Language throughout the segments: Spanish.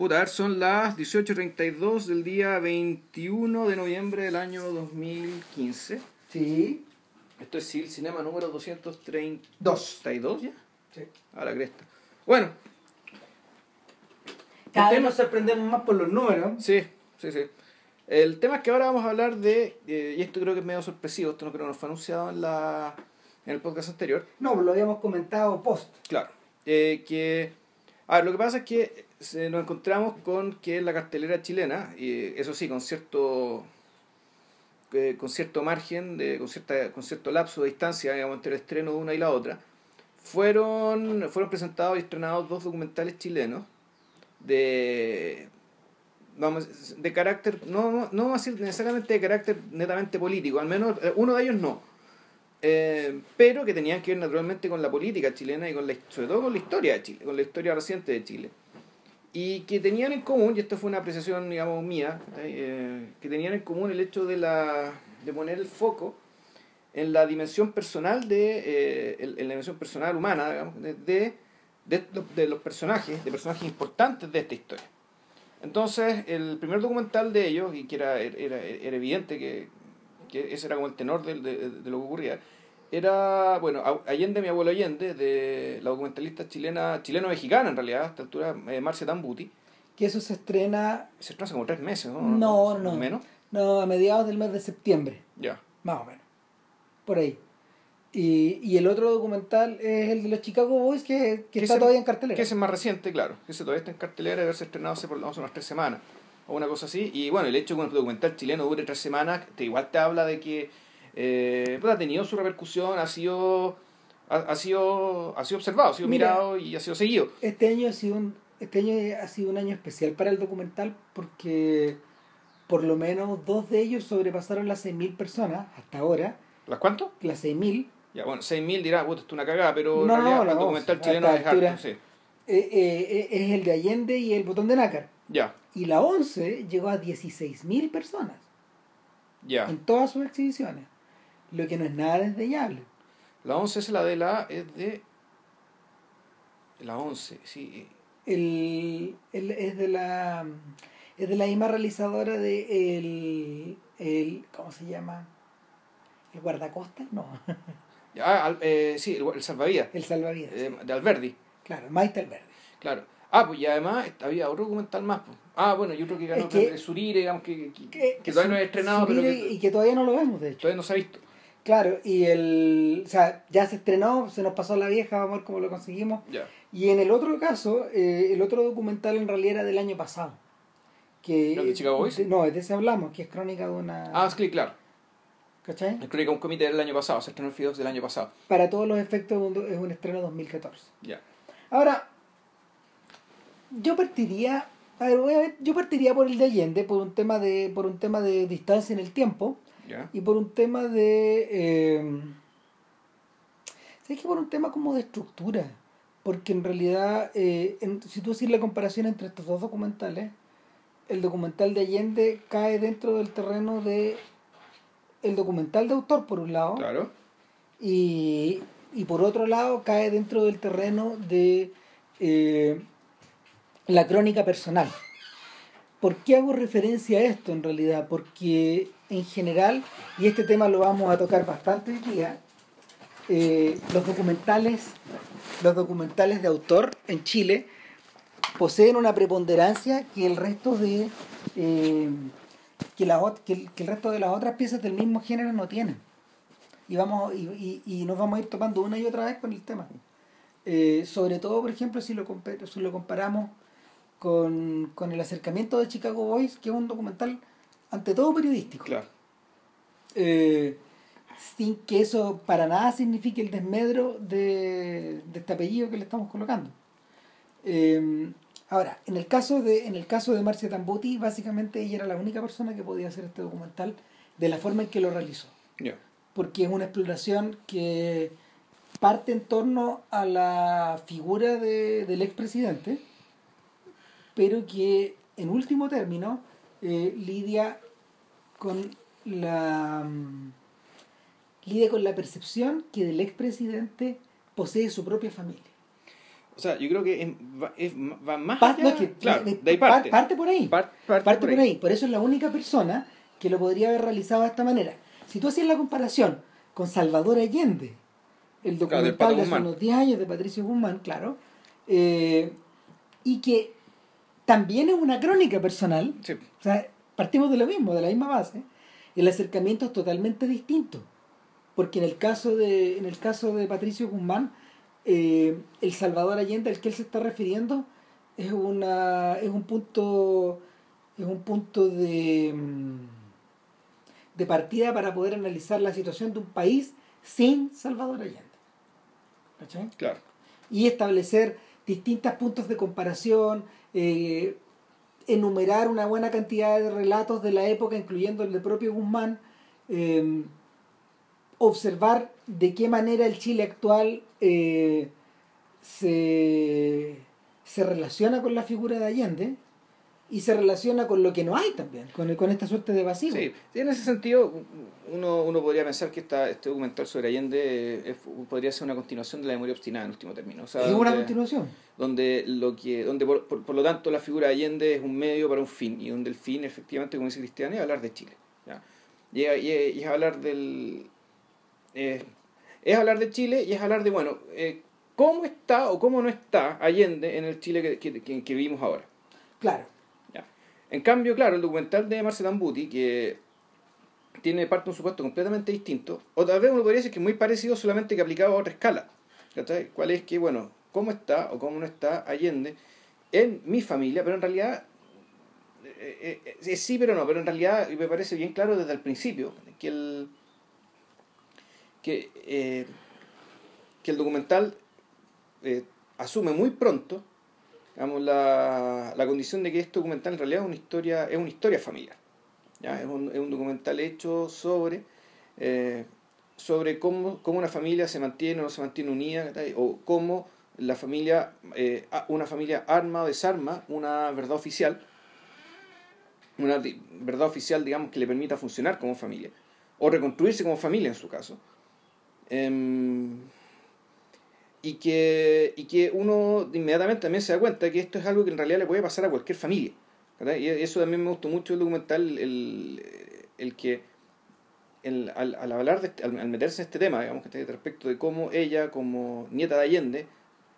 Puta, a ver, son las 18.32 del día 21 de noviembre del año 2015. Sí. Esto es el cinema número 232 Dos. ya. sí. A la cresta. Bueno, Cada vez nos sorprendemos más por los números. sí, sí, sí. El tema es que ahora vamos a hablar de, eh, y esto creo que es medio sorpresivo, esto no creo que nos fue anunciado en, la, en el podcast anterior. No, lo habíamos comentado post. Claro. Eh, que. A ver, lo que pasa es que se- nos encontramos con que la cartelera chilena, y eso sí, con cierto. eh, con cierto margen, de, con, cierta, con cierto lapso de distancia, digamos, entre el estreno de una y la otra, fueron, fueron presentados y estrenados dos documentales chilenos de. Vamos, de carácter, no, no, no vamos a decir necesariamente de carácter netamente político, al menos eh, uno de ellos no. Eh, pero que tenían que ver naturalmente con la política chilena y con la, sobre todo con la historia de Chile, con la historia reciente de Chile. Y que tenían en común, y esto fue una apreciación, digamos, mía, eh, que tenían en común el hecho de, la, de poner el foco en la dimensión personal de, eh, en la dimensión personal humana, digamos, de, de, de los- personajes, de personajes importantes de esta historia. Entonces, el primer documental de ellos, y que era, era, era evidente que, que ese era como el tenor de lo que ocurría, era, bueno, Allende, mi abuelo Allende, de la documentalista chilena, chileno-mexicana en realidad, a esta altura, eh, Marcia Tambuti, Que eso se estrena, se estrenó hace como tres meses, ¿no? No, no. ¿Menos? no, a mediados del mes de septiembre. Ya. Más o menos. Por ahí. Y, y el otro documental es el de los Chicago Boys que, que está ese- todavía en cartelera. Que ese es más reciente, claro. Ese todavía está en cartelera de haberse estrenado hace por lo menos unas tres semanas. O una cosa así. Y bueno, el hecho de que un documental chileno dure tres semanas, te, igual te habla de que eh, pues, ha tenido su repercusión, ha sido, ha, ha sido, ha sido observado, ha sido Mira. mirado y ha sido seguido. Este año ha sido un este año ha sido un año especial para el documental porque por lo menos dos de ellos sobrepasaron las 6.000 personas hasta ahora. ¿Las cuánto? Las 6.000 Ya, bueno, 6.000 dirá, puta, esto es una cagada, pero No, en realidad no, el documental chileno es harto, sí. eh, eh, es el de Allende y el botón de nácar. Ya, Y la 11 llegó a 16.000 personas ya. en todas sus exhibiciones. Lo que no es nada desdeñable. La 11 es la de la, es de... La 11, sí. El, el- es de la es de la misma realizadora de el, el ¿cómo se llama? el guardacosta no Ah, al- eh, sí, el, el salvavidas, el salvavidas eh, de Alberdi. claro Maite Alberdi Claro. Ah, pues y además había otro documental más. Pues. Ah, bueno, yo creo que ganó Es que- el Surire, digamos que, que, que, que todavía no he estrenado, pero Surire y que todavía no lo vemos de hecho todavía no se ha visto. Claro y el o sea ya se estrenó se nos pasó la vieja vamos a ver cómo lo conseguimos Ya. y en el otro caso eh, el otro documental en realidad era del año pasado que ¿El de Chicago Boys? de- no es de ese hablamos que es crónica de una Ah, sí, claro. ¿cachai? El Crónica un comité del año pasado, se estrenó el FIDOX del año pasado. para todos los efectos es un- es un estreno 2014 Ya. Ahora, yo partiría, a ver, voy a ver, yo partiría por el de Allende, por un tema de, por un tema de distancia en el tiempo Ya. y por un tema de, eh, ¿sabes qué? Por un tema como de estructura, porque en realidad, eh, en- si tú haces la comparación entre estos dos documentales, el documental de Allende cae dentro del terreno de el documental de autor por un lado Claro. y, y por otro lado cae dentro del terreno de eh, la crónica personal. ¿Por qué hago referencia a esto en realidad? Porque en general, y este tema lo vamos a tocar bastante hoy día, eh, los documentales, los documentales de autor en Chile poseen una preponderancia que el resto de eh, que, la que el- resto de las otras piezas del mismo género no tienen y vamos y, y, y nos vamos a ir topando una y otra vez con el tema Eh, sobre todo por ejemplo si lo, si lo comparamos con, con el acercamiento de Chicago Boys que es un documental ante todo periodístico. Claro. Eh, sin que eso para nada signifique el desmedro de, de este apellido que le estamos colocando. Eh, ahora en el caso de en el caso de Marcia Tambuti básicamente ella era la única persona que podía hacer este documental de la forma en que lo realizó. Porque es una exploración que parte en torno a la figura de- del expresidente, pero que en último término eh, lidia con la lidia con la percepción que del expresidente posee su propia familia. O sea, yo creo que es, va, es- va más Pa- allá. no, que- claro, de- de parte. parte por ahí. Par- parte parte por por ahí. ahí. Por eso es la única persona que lo podría haber realizado de esta manera. Si tú hacías la comparación con Salvador Allende, el Claro, documental Pato de hace unos 10 años de Patricio Guzmán, claro, eh, y que también es una crónica personal, Sí. o sea, partimos de lo mismo, de la misma base, el acercamiento es totalmente distinto. Porque en el caso de, en el caso de Patricio Guzmán, eh, el Salvador Allende al que él se está refiriendo es una es un punto es un punto de mm, de partida para poder analizar la situación de un país sin Salvador Allende. ¿Cachai? Claro. y establecer distintos puntos de comparación, eh, enumerar una buena cantidad de relatos de la época, incluyendo el de propio Guzmán, eh, observar de qué manera el Chile actual eh, se, se relaciona con la figura de Allende y se relaciona con lo que no hay también, con, con esta suerte de vacío. Sí, en ese sentido, uno, uno podría pensar que esta, este documental sobre Allende es- podría ser una continuación de la memoria obstinada en último término. O sea, es una donde- continuación. donde lo que donde por, por, por lo tanto la figura de Allende es un medio para un fin y donde el fin efectivamente como dice Cristian es hablar de Chile ¿ya? Y, es- y y es hablar del eh, es hablar de Chile y es hablar de bueno eh, cómo está o cómo no está Allende en el Chile que, que, que- que vivimos ahora Claro. En cambio claro el documental de Marcel Ambuti que tiene parte de un supuesto completamente distinto o tal vez uno podría decir que es muy parecido solamente que aplicado a otra escala. ¿Cuál es que, bueno, cómo está o cómo no está Allende en mi familia, pero en realidad, eh, eh, eh, sí, pero no, pero en realidad me parece bien claro desde el principio que el, que, eh, que el documental asume muy pronto digamos, la, la condición de que este documental en realidad es una historia, es una historia familiar. ¿ya? Es, un, es un documental hecho sobre, eh, sobre cómo, cómo una familia se mantiene o no se mantiene unida, o cómo la familia, eh, una familia arma o desarma una verdad oficial, una verdad oficial, digamos, que le permita funcionar como familia, o reconstruirse como familia en su caso. Em, y que, y que uno inmediatamente también se da cuenta que esto es algo que en realidad le puede pasar a cualquier familia. Y eso también me gustó mucho el documental, el, el que el- al, al hablar, de este- al, al meterse en este tema, digamos, que respecto de cómo ella, como nieta de Allende,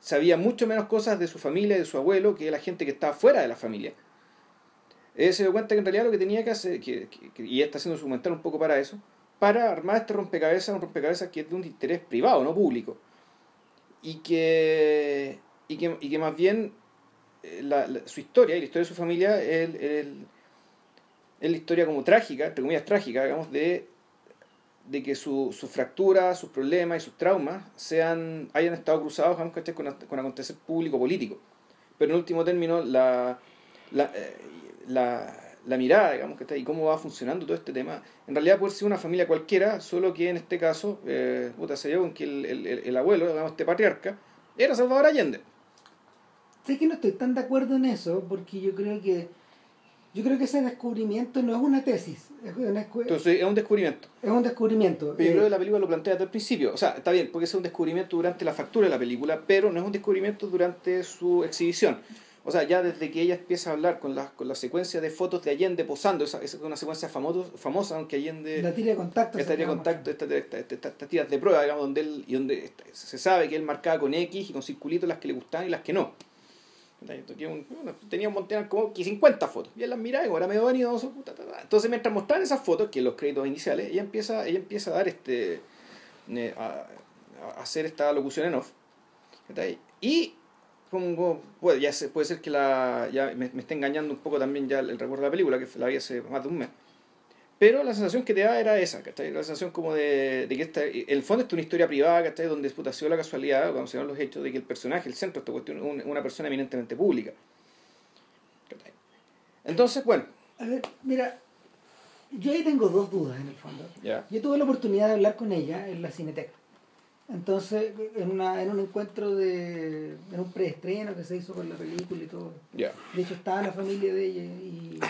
sabía mucho menos cosas de su familia y de su abuelo que la gente que estaba fuera de la familia. Ella se dio cuenta que en realidad lo que tenía que hacer, que, que- que- y está haciendo su documental un poco para eso, para armar este rompecabezas, un rompecabezas que es de un interés privado, no público. Y que, y que, y que más bien eh, la- su historia y la historia de su familia es, la historia como trágica, entre comillas trágica, digamos, de, de que su, sus fracturas, sus problemas y sus traumas sean, hayan estado cruzados ¿cachai? con, con acontecer público político. Pero en último término, la, la, eh, la, la mirada, digamos, ¿cachai? y cómo va funcionando todo este tema, en realidad puede ser una familia cualquiera, solo que en este caso, eh, puta, se dio con que el, el, el- el abuelo, digamos, este patriarca, era Salvador Allende. Sé que no estoy tan de acuerdo en eso, porque yo creo que yo creo que ese descubrimiento no es una tesis, es, una Entonces es un descubrimiento. es un descubrimiento. Pero yo Eh, creo que la película lo plantea desde el principio. O sea, está bien, porque es un descubrimiento durante la factura de la película, pero no es un descubrimiento durante su exhibición. O sea, ya desde que ella empieza a hablar con la, con la secuencia de fotos de Allende posando, esa, esa es una secuencia famoso, famosa, aunque Allende... la tira de contacto. Esta tira de contacto, esta- esta- esta- esta- estas tiras de prueba, digamos, donde él, y donde esta- se sabe que él marcaba con X y con circulitos las que le gustaban y las que no. Tenía un, montón como 50 fotos. Y él las miraba y era medio vanidoso. Entonces, mientras mostraban esas fotos, que los créditos iniciales, ella empieza, ella empieza a dar este. eh, a, a hacer esta locución en off. Y como, puede, ya se, puede ser que la ya me, me esté engañando un poco también ya el, el recuerdo de la película, que la vi hace más de un mes. Pero la sensación que te da era esa, ¿cachai? La sensación como de, de que esta, en el fondo esta es una historia privada, ¿cachai? Donde sido la casualidad, cuando se dan los hechos, de que el personaje, el centro de esta cuestión, es un- una persona eminentemente pública. ¿cachai? Entonces, bueno, A ver, mira, yo ahí tengo dos dudas en el fondo. ya. Yo tuve la oportunidad de hablar con ella en la Cineteca. Entonces, en, una, en un encuentro de. en un preestreno que se hizo con la película y todo. De hecho, estaba la familia de ella y,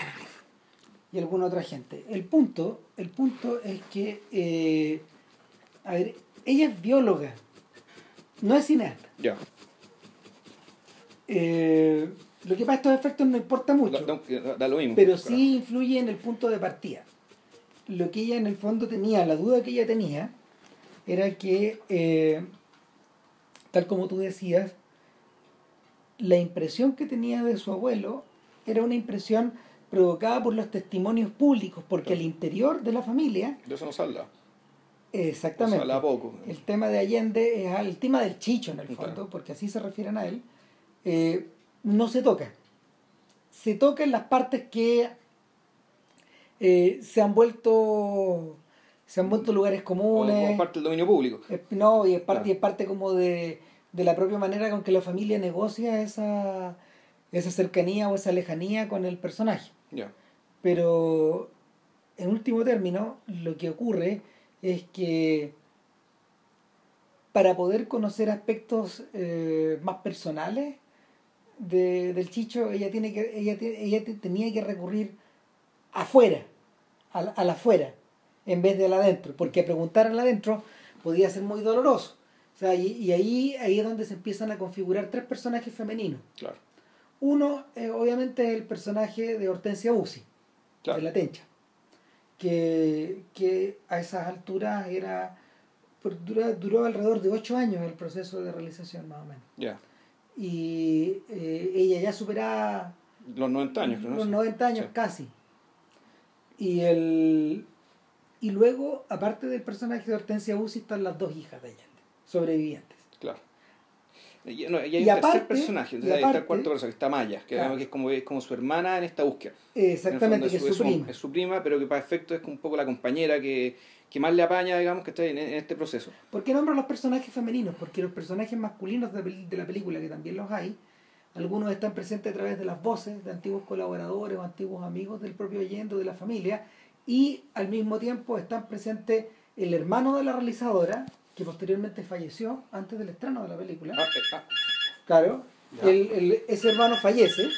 y alguna otra gente. El punto, el punto es que, eh, a ver, ella es bióloga, no es cineasta. Ya. Eh, lo que pasa estos efectos no importa mucho. Da, lo mismo. pero claro. sí influye en el punto de partida. Lo que ella en el fondo tenía, la duda que ella tenía, era que, eh, tal como tú decías, la impresión que tenía de su abuelo era una impresión provocada por los testimonios públicos, porque el interior de la familia, De eso no se habla. exactamente, Se habla poco. el tema de Allende es el tema del chicho en el Claro. fondo, porque así se refieren a él, eh, no se toca. Se toca en las partes que eh, se han vuelto se han vuelto lugares comunes. o parte del dominio público. Es- no, y es parte, Claro. y es parte como de, de la propia manera con que la familia negocia esa, esa cercanía o esa lejanía con el personaje. Pero en último término, lo que ocurre es que para poder conocer aspectos eh, más personales de- del Chicho, ella tiene que ella, ella te- tenía que recurrir afuera, al, al afuera, en vez de al adentro, porque preguntar al adentro podía ser muy doloroso. O sea, y, y ahí, ahí es donde se empiezan a configurar tres personajes femeninos. Claro. Uno, eh, obviamente, es el personaje de Hortensia Uzi, Claro. de la Tencha, que, que a esas alturas era por- duró, duró alrededor de ocho años el proceso de realización, más o menos. Ya. Y eh, ella ya superaba Los 90 años, los Sí. 90 años Sí. casi. Y, el, y luego, aparte del personaje de Hortensia Uzi, están las dos hijas de Allende, sobrevivientes. Claro. Y, no, y hay Y un tercer aparte- personaje, y entonces ahí está el aparte- cuarto personaje, que está Maya, que, Claro. digamos que es, como, es como su hermana en esta búsqueda. Exactamente, que es su prima. Es su prima, pero que para efecto es un poco la compañera que, que más le apaña, digamos, que está en, en este proceso. ¿Por qué nombro los personajes femeninos? Porque los personajes masculinos de, de la película, que también los hay, algunos están presentes a través de las voces de antiguos colaboradores o antiguos amigos del propio Allende o de la familia, y al mismo tiempo están presentes el hermano de la realizadora, que posteriormente falleció antes del estreno de la película. Ah, Claro, el- el- ese hermano fallece,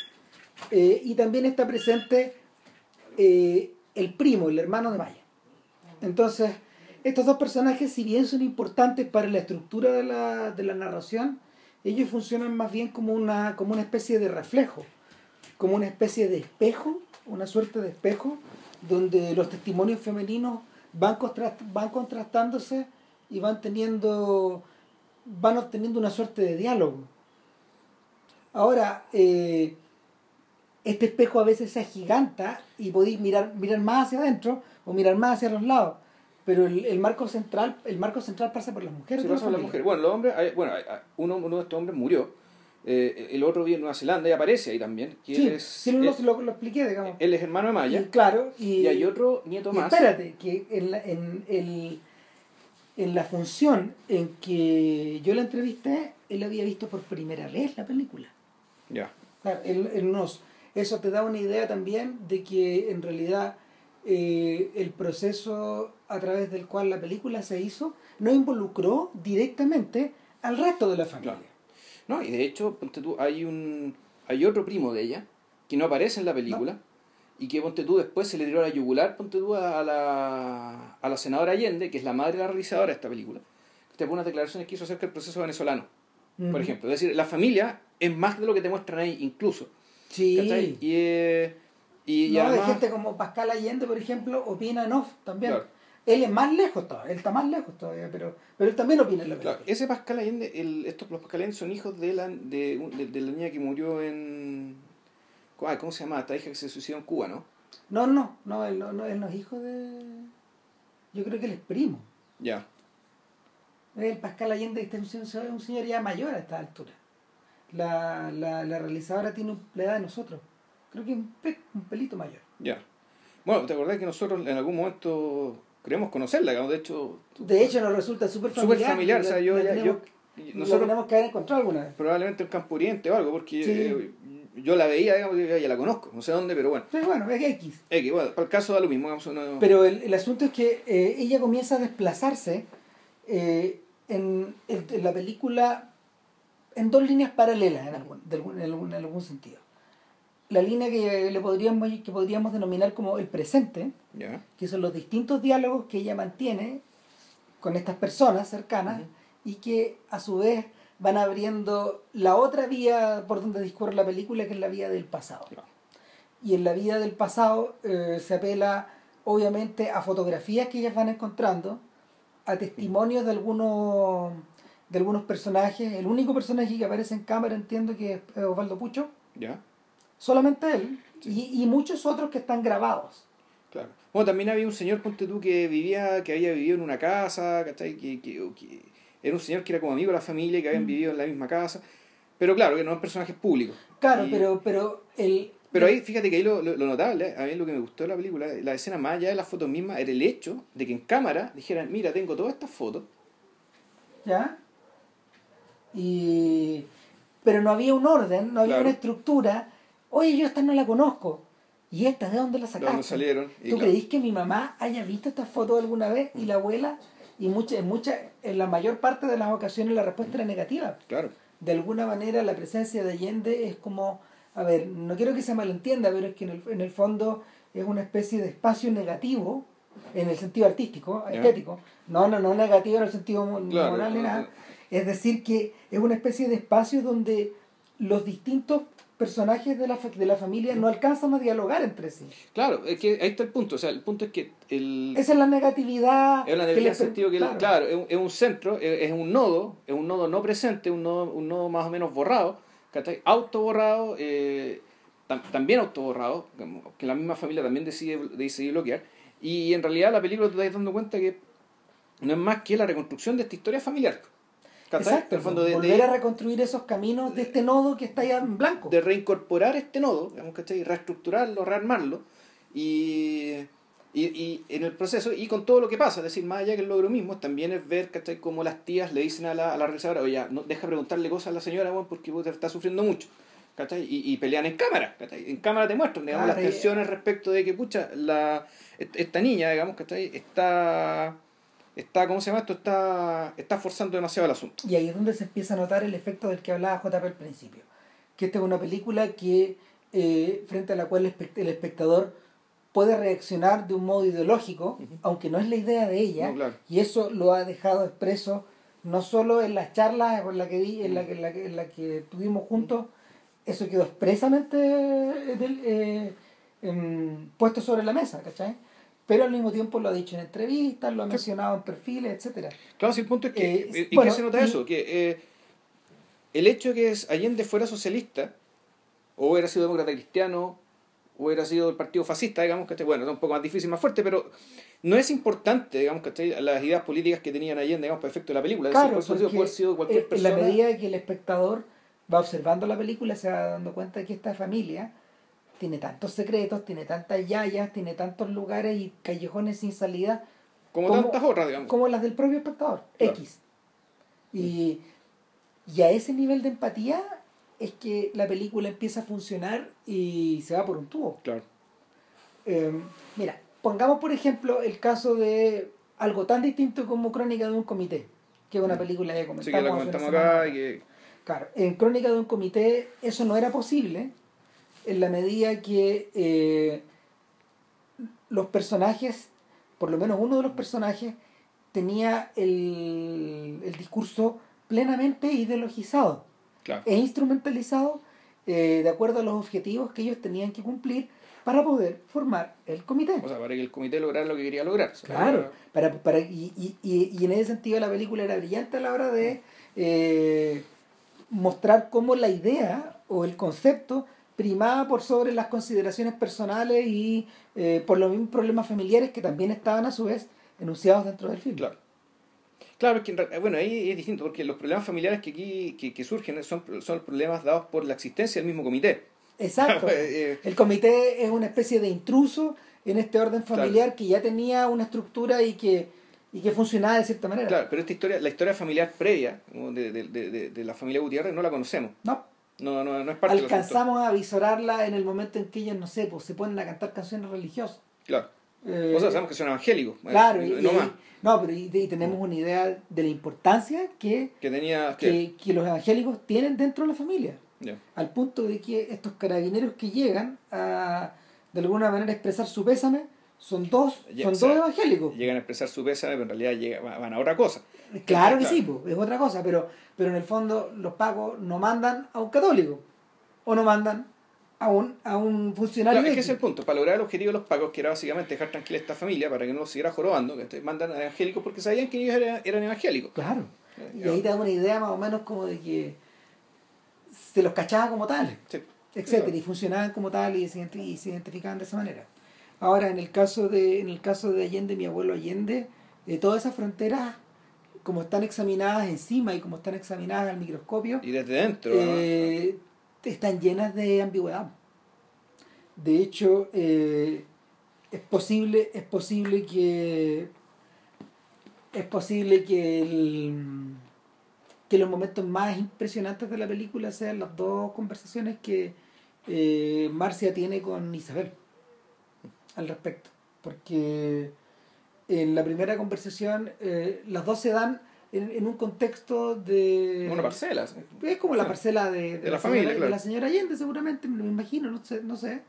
eh, y también está presente eh, el primo, el hermano de Maya. Entonces, estos dos personajes, si bien son importantes para la estructura de la, de la narración, ellos funcionan más bien como una, como una especie de reflejo, como una especie de espejo, una suerte de espejo, donde los testimonios femeninos van, contrast- van contrastándose y van teniendo, van obteniendo una suerte de diálogo. Ahora, eh, este espejo a veces se agiganta y podéis mirar, mirar más hacia adentro o mirar más hacia los lados. Pero el, el marco central, el marco central pasa por las mujeres. la pasa por la familia. mujer. Bueno, los hombres, hay- bueno, hay- uno, uno de estos hombres murió, eh, el otro vive en Nueva Zelanda y aparece ahí también. Que Sí, es, lo, es- lo, lo expliqué, digamos. él es hermano de Maya, Y claro, y, y, hay otro nieto y más. espérate, que en la, en, el, en la función en que yo la entrevisté, él había visto por primera vez la película. Ya, Claro, él- él nos- eso te da una idea también de que en realidad eh, el proceso a través del cual la película se hizo no involucró directamente al resto de la familia. Claro. No, y de hecho, ponte tú, hay un hay otro primo de ella que no aparece en la película y que ponte tú después se le tiró a la yugular, ponte tú a la, a la senadora Allende, que es la madre de la realizadora de esta película, que te pone unas declaraciones que hizo acerca del proceso venezolano, por ejemplo. Es decir, la familia es más de lo que te muestran ahí incluso. Sí. ¿cachai? Y, eh, y, no, hay además... gente como Pascal Allende, por ejemplo, opina en off también. Claro. Él es más lejos todavía, él está más lejos todavía, pero, pero él también opina en la Claro, película. ese Pascal Allende, el, estos, los Pascal Allende son hijos de la, de, de, de la niña que murió en... ay, ¿Cómo se llama? Esta hija que se suicidó en Cuba, ¿no? No, no, no, él no, no, él no es hijo de... Yo creo que él es primo. Ya. El Pascal Allende este es un señor, ya mayor a esta altura. La, la, la realizadora tiene la edad de nosotros. Creo que un, pe- un pelito mayor. Ya. Bueno, ¿te acordás que nosotros en algún momento creemos conocerla? digamos? De hecho, De hecho, nos resulta súper familiar. súper familiar. O sea, yo, La tenemos- yo, la nosotros tenemos que haber encontrado alguna vez. probablemente en Campo Oriente o algo, porque Sí. eh, yo la veía, digamos, y ya la conozco, no sé dónde, pero bueno. Sí, bueno, es X. X, bueno, para el caso da lo mismo. digamos, Pero el, el asunto es que eh, ella comienza a desplazarse eh, en, en- en la película en dos líneas paralelas en algún, de algún- en algún, en algún sentido. La línea que, le podríamos, que podríamos denominar como el presente, Ya. que son los distintos diálogos que ella mantiene con estas personas cercanas y que a su vez van abriendo la otra vía por donde discurre la película, que es la vía del pasado. Y en la vía del pasado eh, se apela obviamente a fotografías que ellas van encontrando, a testimonios de algunos de algunos personajes. El único personaje que aparece en cámara entiendo que es Osvaldo Pucho, ¿Ya? Solamente él, Sí. y, y muchos otros que están grabados. Claro. Bueno, también había un señor, ponte tú, que vivía, que había vivido en una casa, ¿cachai? Que, que, que era un señor que era como amigo de la familia, que habían Mm. vivido en la misma casa. Pero claro, que no eran personajes públicos. Claro, Y- pero, pero el... Pero ahí, fíjate que ahí lo, lo, lo notable, a mí lo que me gustó de la película, la escena más allá de las fotos mismas, era el hecho de que en cámara dijeran, mira, tengo todas estas fotos. ¿Ya? Y... Pero no había un orden, no había Claro. una estructura. Oye, yo esta no la conozco. ¿Y esta de dónde la sacaste? dónde salieron. y ¿Tú claro, creís que mi mamá haya visto estas fotos alguna vez y la abuela? Y mucha, en, mucha, en la mayor parte de las ocasiones la respuesta era negativa. Claro, De alguna manera la presencia de Allende es como, a ver, no quiero que se malentienda, pero es que en el, en el fondo es una especie de espacio negativo en el sentido artístico, estético. No, no, no negativo en el sentido Claro, moral ni no, nada. no. Es decir, que es una especie de espacio donde los distintos personajes de la, fa- de la familia no alcanzan a dialogar entre sí. claro, es que ahí está el punto. O sea, el punto es que el, Esa es la negatividad. Es que sentido que, claro. claro, es, un- es un centro, es, es un nodo, es un nodo no presente, un nodo, un nodo más o menos borrado. Autoborrado, eh, tam- también autoborrado, que la misma familia también decide, decide bloquear. Y en realidad la película te estás dando cuenta que no es más que la reconstrucción de esta historia familiar. Exacto, el fondo de, volver de- a reconstruir esos caminos de este nodo que está ya en blanco. de reincorporar este nodo, digamos, ¿cachai? reestructurarlo, rearmarlo, y, y, y en el proceso, y con todo lo que pasa, es decir, más allá que el logro mismo, también es ver ¿cachai? cómo las tías le dicen a la, a la realizadora, oye, no, deja preguntarle cosas a la señora, bueno, porque está sufriendo mucho. ¿cachai? Y, y pelean en cámara, ¿cachai? En cámara te muestran, digamos, las tensiones respecto de que, pucha, la, est- esta niña, digamos, ¿cachai? Está, está, ¿cómo se llama esto? Está, está forzando demasiado el asunto. Y ahí es donde se empieza a notar el efecto del que hablaba JP al principio. Que esta es una película que, eh, frente a la cual el espect- el espectador puede reaccionar de un modo ideológico, aunque no es la idea de ella, No, claro. y eso lo ha dejado expreso no solo en las charlas en la que, vi, en la que, en la que, en la que tuvimos juntos, eso quedó expresamente eh, del- eh, em, puesto sobre la mesa, ¿cachai? Pero al mismo tiempo lo ha dicho en entrevistas, lo ha mencionado en perfiles, etcétera Claro, si el punto es que. Eh, eh, ¿Y bueno, qué se nota y- eso? Que eh, el hecho de que es- Allende fuera socialista, o hubiera sido demócrata cristiano, o hubiera sido el partido fascista, digamos, que bueno, es un poco más difícil, más fuerte, pero no es importante, digamos, que las ideas políticas que tenían Allende, digamos, para efecto de la película. Es Claro, decir, puede sido cualquier eh, en la persona. medida que el espectador va observando la película se va dando cuenta de que esta familia tiene tantos secretos, tiene tantas yayas, tiene tantos lugares y callejones sin salida como, como- tantas otras, digamos. como las del propio espectador, Claro. X. Y, y a ese nivel de empatía es que la película empieza a funcionar y se va por un tubo. Claro. Eh, mira, pongamos por ejemplo el caso de algo tan distinto como Crónica de un comité, que es una película que Así comentamos. que la comentamos acá y que. Claro, en Crónica de un Comité eso no era posible en la medida que eh, los personajes, por lo menos uno de los personajes, tenía el, el discurso plenamente ideologizado Claro. e instrumentalizado eh, de acuerdo a los objetivos que ellos tenían que cumplir para poder formar el comité. O sea, para que el comité lograra lo que quería lograr. Claro, para, para, y, y, y, y en ese sentido la película era brillante a la hora de eh, mostrar cómo la idea o el concepto primaba por sobre las consideraciones personales y eh, por los mismos problemas familiares que también estaban a su vez enunciados dentro del film. Claro. Claro, es que en re- bueno, ahí es distinto, porque los problemas familiares que aquí que, que surgen son, son problemas dados por la existencia del mismo comité. Exacto. Eh, El comité es una especie de intruso en este orden familiar que ya tenía una estructura y que, y que funcionaba de cierta manera. Claro, pero esta historia, la historia familiar previa de, de, de- de la familia Gutiérrez no la conocemos. No, No, no, no es parte alcanzamos a visorarla en el momento en que ellos, no sé, pues se ponen a cantar canciones religiosas. Claro. Eh, O sea, sabemos que son evangélicos. eh, claro, y, y, no y- más. no, pero y, y tenemos una idea de la importancia que, Que tenía. Que, que, los evangélicos tienen dentro de la familia, al punto de que estos carabineros que llegan a de alguna manera expresar su pésame son dos, son o sea, dos evangélicos. Llegan a expresar su pésame, pero en realidad llega- van a otra cosa. Claro que Claro. sí, po, es otra cosa, pero, pero en el fondo los pagos no mandan a un católico o no mandan a un, a un funcionario. Claro, es que ese es el punto. Para lograr el objetivo de los pagos, que era básicamente dejar tranquila a esta familia para que no siguiera jorobando, que mandan a evangélicos porque sabían que ellos eran, eran evangélicos. Claro. Eh, Y ahí te da una idea más o menos como de que se los cachaba como Sí. etcétera, y funcionaban como tales y se, y se identificaban de esa manera. Ahora, en el caso de, en el caso de Allende, mi abuelo Allende, de todas esas fronteras, como están examinadas encima y como están examinadas al microscopio, Y desde dentro. ¿no? eh, están llenas de ambigüedad. De hecho, eh, es posible, es posible que es posible que el- que los momentos más impresionantes de la película sean las dos conversaciones que eh, Marcia tiene con Isabel al respecto. Porque en la primera conversación eh, las dos se dan en, en un contexto de... Una parcela. sí. Es como la parcela de, De la señora, familia, de claro. la señora Allende, seguramente, me lo imagino, no sé. No sé.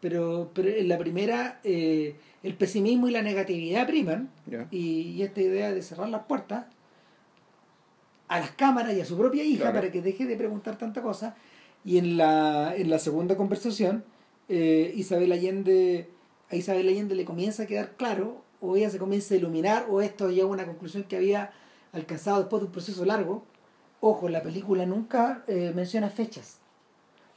Pero, pero en la primera, eh, el pesimismo y la negatividad priman, y, y esta idea de cerrar las puertas a las cámaras y a su propia hija Claro. para que deje de preguntar tanta cosa. Y en la, en la segunda conversación, eh, Isabel Allende, a Isabel Allende le comienza a quedar claro, o ella se comienza a iluminar, o esto llega a una conclusión que había alcanzado después de un proceso largo. Ojo, la película nunca eh, menciona fechas.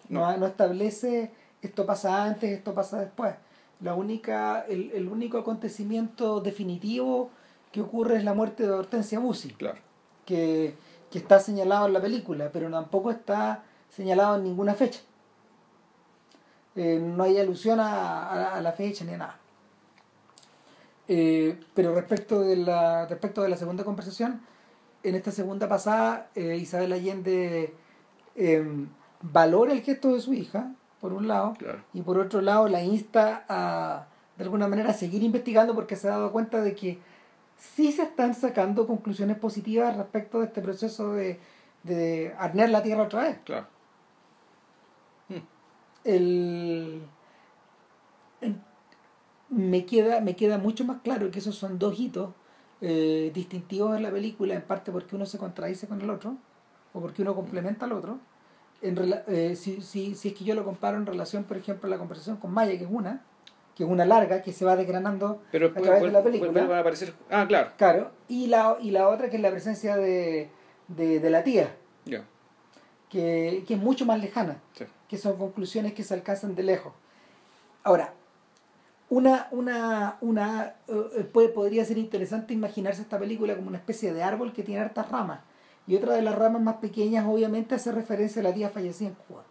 No, No. no establece esto pasa antes, esto pasa después. La única, el, el único acontecimiento definitivo que ocurre es la muerte de Hortensia Bussi Claro. que, que está señalado en la película, pero tampoco está señalado en ninguna fecha. Eh, no hay alusión a, a- a la fecha ni a nada. Eh, pero respecto de, la, respecto de la segunda conversación, en esta segunda pasada, eh, Isabel Allende eh, valora el gesto de su hija, por un lado, Claro. y por otro lado la insta a, de alguna manera, a seguir investigando porque se ha dado cuenta de que sí se están sacando conclusiones positivas respecto de este proceso de, de arnear la tierra otra vez. Claro. El- me, queda, me queda mucho más claro que esos son dos hitos eh, distintivos en la película, en parte porque uno se contradice con el otro, o porque uno complementa al otro. En rela- eh, si, si, si es que yo lo comparo en relación, por ejemplo, a la conversación con Maya, que es una, que es una larga, que se va desgranando Pero a después través de la película. vuelven a aparecer. Ah, claro. Claro, y la, y la otra que es la presencia de, de, de la tía, que, que es mucho más lejana, Sí. que son conclusiones que se alcanzan de lejos. Ahora, una, una, una eh, puede, podría ser interesante imaginarse esta película como una especie de árbol que tiene hartas ramas. Y otra de las ramas más pequeñas, obviamente, hace referencia a la tía fallecida en Cuba.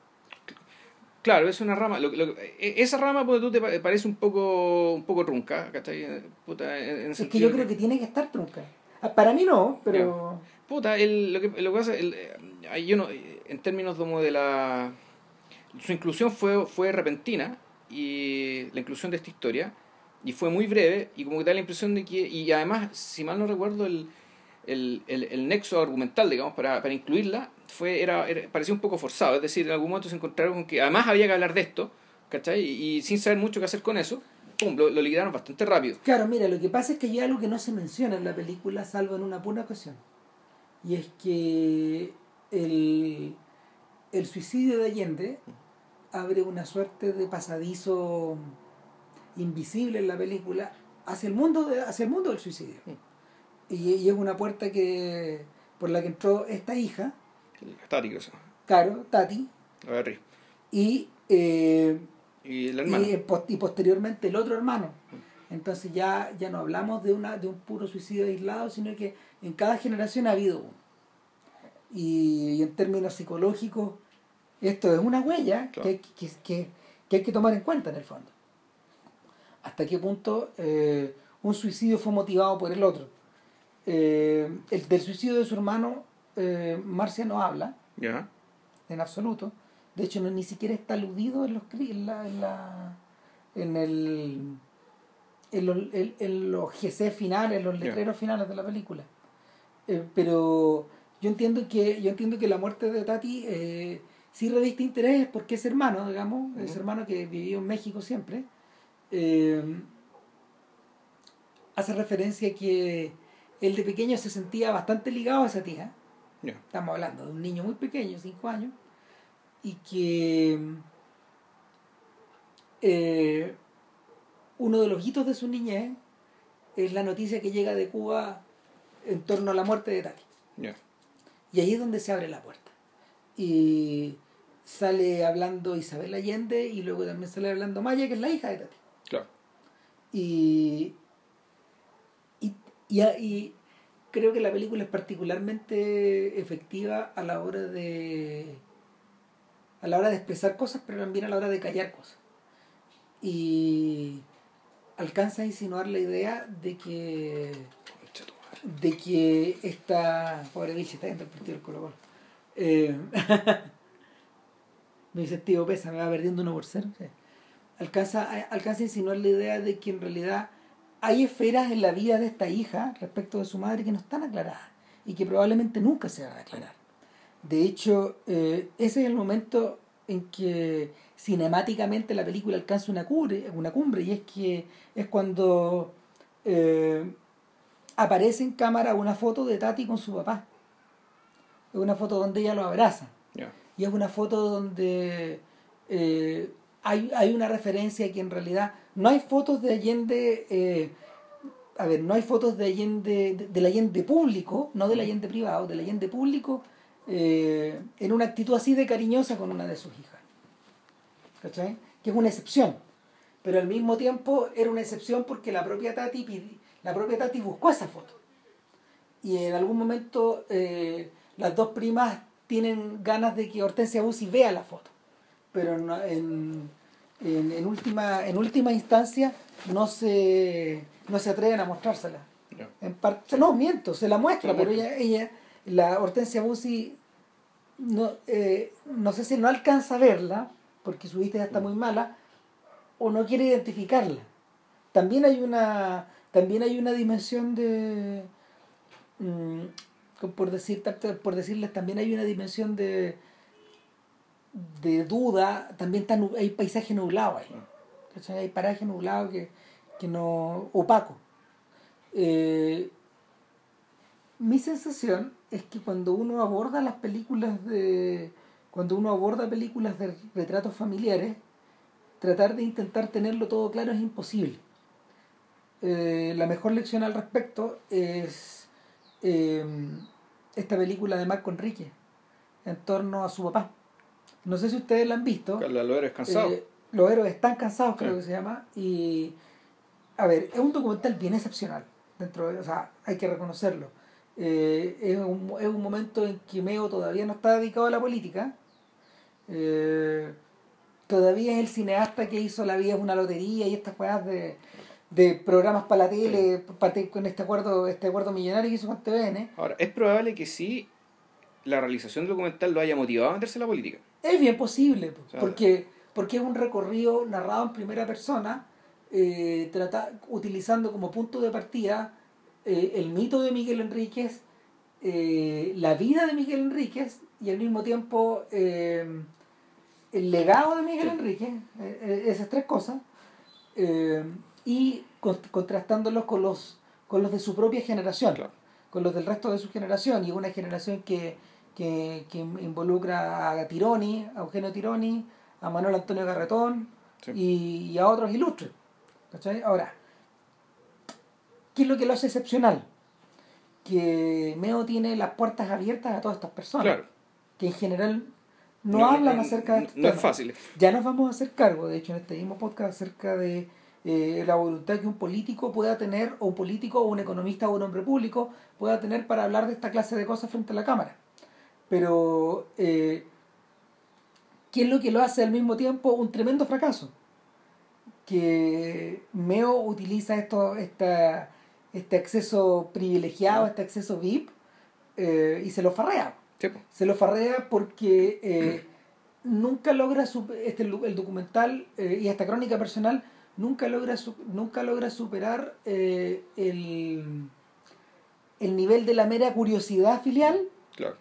Claro, es una rama. lo- lo- e- esa rama, pues, tú te pa- parece un poco, un poco trunca, ¿cachai? Eh, Puta, en, Es que yo creo que tiene que estar trunca. Ah, Para mí no, pero... Puta, el, lo, que, lo que pasa, el, eh, yo no, en términos como de la... Su inclusión fue, fue repentina, y la inclusión de esta historia, y fue muy breve, y como que da la impresión de que, y además, si mal no recuerdo, el, el, el, el nexo argumental, digamos, para, para incluirla, fue era, era- parecía un poco forzado, es decir, en algún momento se encontraron con que además había que hablar de esto, ¿cachai? Y, y sin saber mucho qué hacer con eso, pum, lo, lo liquidaron bastante rápido. Claro, mira, lo que pasa es que hay algo que no se menciona en la película, salvo en una pura ocasión. Y es que el, el suicidio de Allende abre una suerte de pasadizo invisible en la película hacia el mundo, de- hacia el mundo del suicidio. Y, y es una puerta que por la que entró esta hija, Tati, creo. Caro, Tati, A ver, y, eh, y la hermana. y, eh, y posteriormente el otro hermano. Entonces ya, ya no hablamos de, una, de un puro suicidio aislado, sino que en cada generación ha habido uno. Y, y en términos psicológicos, esto es una huella Claro. que, hay que, que- que hay que tomar en cuenta en el fondo. Hasta qué punto eh, un suicidio fue motivado por el otro. Eh, el del suicidio de su hermano, eh, Marcia no habla, Ya. en absoluto. De hecho, no, ni siquiera está aludido en los en la, en la en el en los, en- los GC finales, en los letreros finales de la película. Eh, pero yo entiendo que yo entiendo que la muerte de Tati eh, sí reviste interés porque es hermano, digamos, es Ujú. hermano que vivió en México siempre. Eh, hace referencia a que él de pequeño se sentía bastante ligado a esa tía. Estamos hablando de un niño muy pequeño, 5 años, y que eh, uno de los hitos de su niñez es la noticia que llega de Cuba en torno a la muerte de Tati. Y ahí es donde se abre la puerta. Y sale hablando Isabel Allende y luego también sale hablando Maya, que es la hija de Tati. Claro. Y, y, y, y creo que la película es particularmente efectiva a la hora de a la hora de expresar cosas, pero también a la hora de callar cosas. Y alcanza a insinuar la idea de que de que esta pobre bicha está dentro del partido del Colo Eh, mi sentido pesa, me va perdiendo uno por cero. Alcanza, alcanza a insinuar la idea de que en realidad hay esferas en la vida de esta hija respecto de su madre que no están aclaradas y que probablemente nunca se van a aclarar. De hecho, eh, ese es el momento en que cinemáticamente la película alcanza una cumbre, una cumbre y es que es cuando eh, aparece en cámara una foto de Tati con su papá. Es una foto donde ella lo abraza. Y es una foto donde eh, hay, hay una referencia que en realidad no hay fotos de Allende, eh, a ver, no hay fotos de Allende, de- del Allende público, no del Allende privado, del Allende público, eh, en una actitud así de cariñosa con una de sus hijas. ¿Cachai? Que es una excepción. Pero al mismo tiempo era una excepción porque la propia Tati, la propia Tati buscó esa foto. Y en algún momento eh, las dos primas tienen ganas de que Hortensia Bussi vea la foto. Pero no- en, en, en última, en última instancia no se, no se atreven a mostrársela. Ya. En parte, no, miento, se la muestra, pero ella, ella, la Hortensia Bussi, no, eh, no sé si no alcanza a verla, porque su vista ya está muy mala, o no quiere identificarla. También hay una, también hay una dimensión de, mm, por, decir, por decirles, también hay una dimensión de, de duda, también hay paisaje nublado ahí. Hay paraje nublado que, que no, opaco. Eh, mi sensación es que cuando uno aborda las películas de cuando uno aborda películas de retratos familiares tratar de intentar tenerlo todo claro es imposible Eh, la mejor lección al respecto es eh, esta película de Marco Enrique en torno a su papá no sé si ustedes la han visto Carla, lo eres cansado. eh, los héroes están cansados, creo Sí. que se llama. Y, a ver, es un documental bien excepcional. Dentro de, o sea, hay que reconocerlo. Eh, es, un, es un momento en que Meo todavía no está dedicado a la política. Eh, todavía es el cineasta que hizo La vida es una lotería y estas cosas de, de programas para la tele, parte con este acuerdo, este acuerdo millonario que hizo con TVN. Ahora, es probable que sí la realización del documental lo haya motivado a meterse en la política. Es bien posible, po, sea, porque, porque es un recorrido narrado en primera persona, eh, trata, utilizando como punto de partida eh, el mito de Miguel Enríquez, eh, la vida de Miguel Enríquez y al mismo tiempo eh, el legado de Miguel Sí. Enríquez, eh, eh, esas tres cosas, y con- contrastándolos con los, con los de su propia generación Claro. con los del resto de su generación y una generación que, que, que involucra a Tironi, a Eugenio Tironi, a Manuel Antonio Garretón Sí. y, y a otros ilustres. ¿cachai? Ahora, ¿qué es lo que lo hace excepcional? Que Meo tiene las puertas abiertas a todas estas personas, Claro. que en general no, hablan acerca de no, no es fácil. Ya nos vamos a hacer cargo, de hecho, en este mismo podcast acerca de eh, la voluntad que un político pueda tener, o un político, o un economista, o un hombre público pueda tener para hablar de esta clase de cosas frente a la Cámara. Pero, eh, ¿qué es lo que lo hace al mismo tiempo un tremendo fracaso? Que Meo utiliza esto, esta, este acceso privilegiado, este acceso VIP, eh, y se lo farrea Sí, se lo farrea porque eh, nunca logra su- este el documental y esta crónica personal nunca logra nunca logra superar eh, el el nivel de la mera curiosidad filial claro.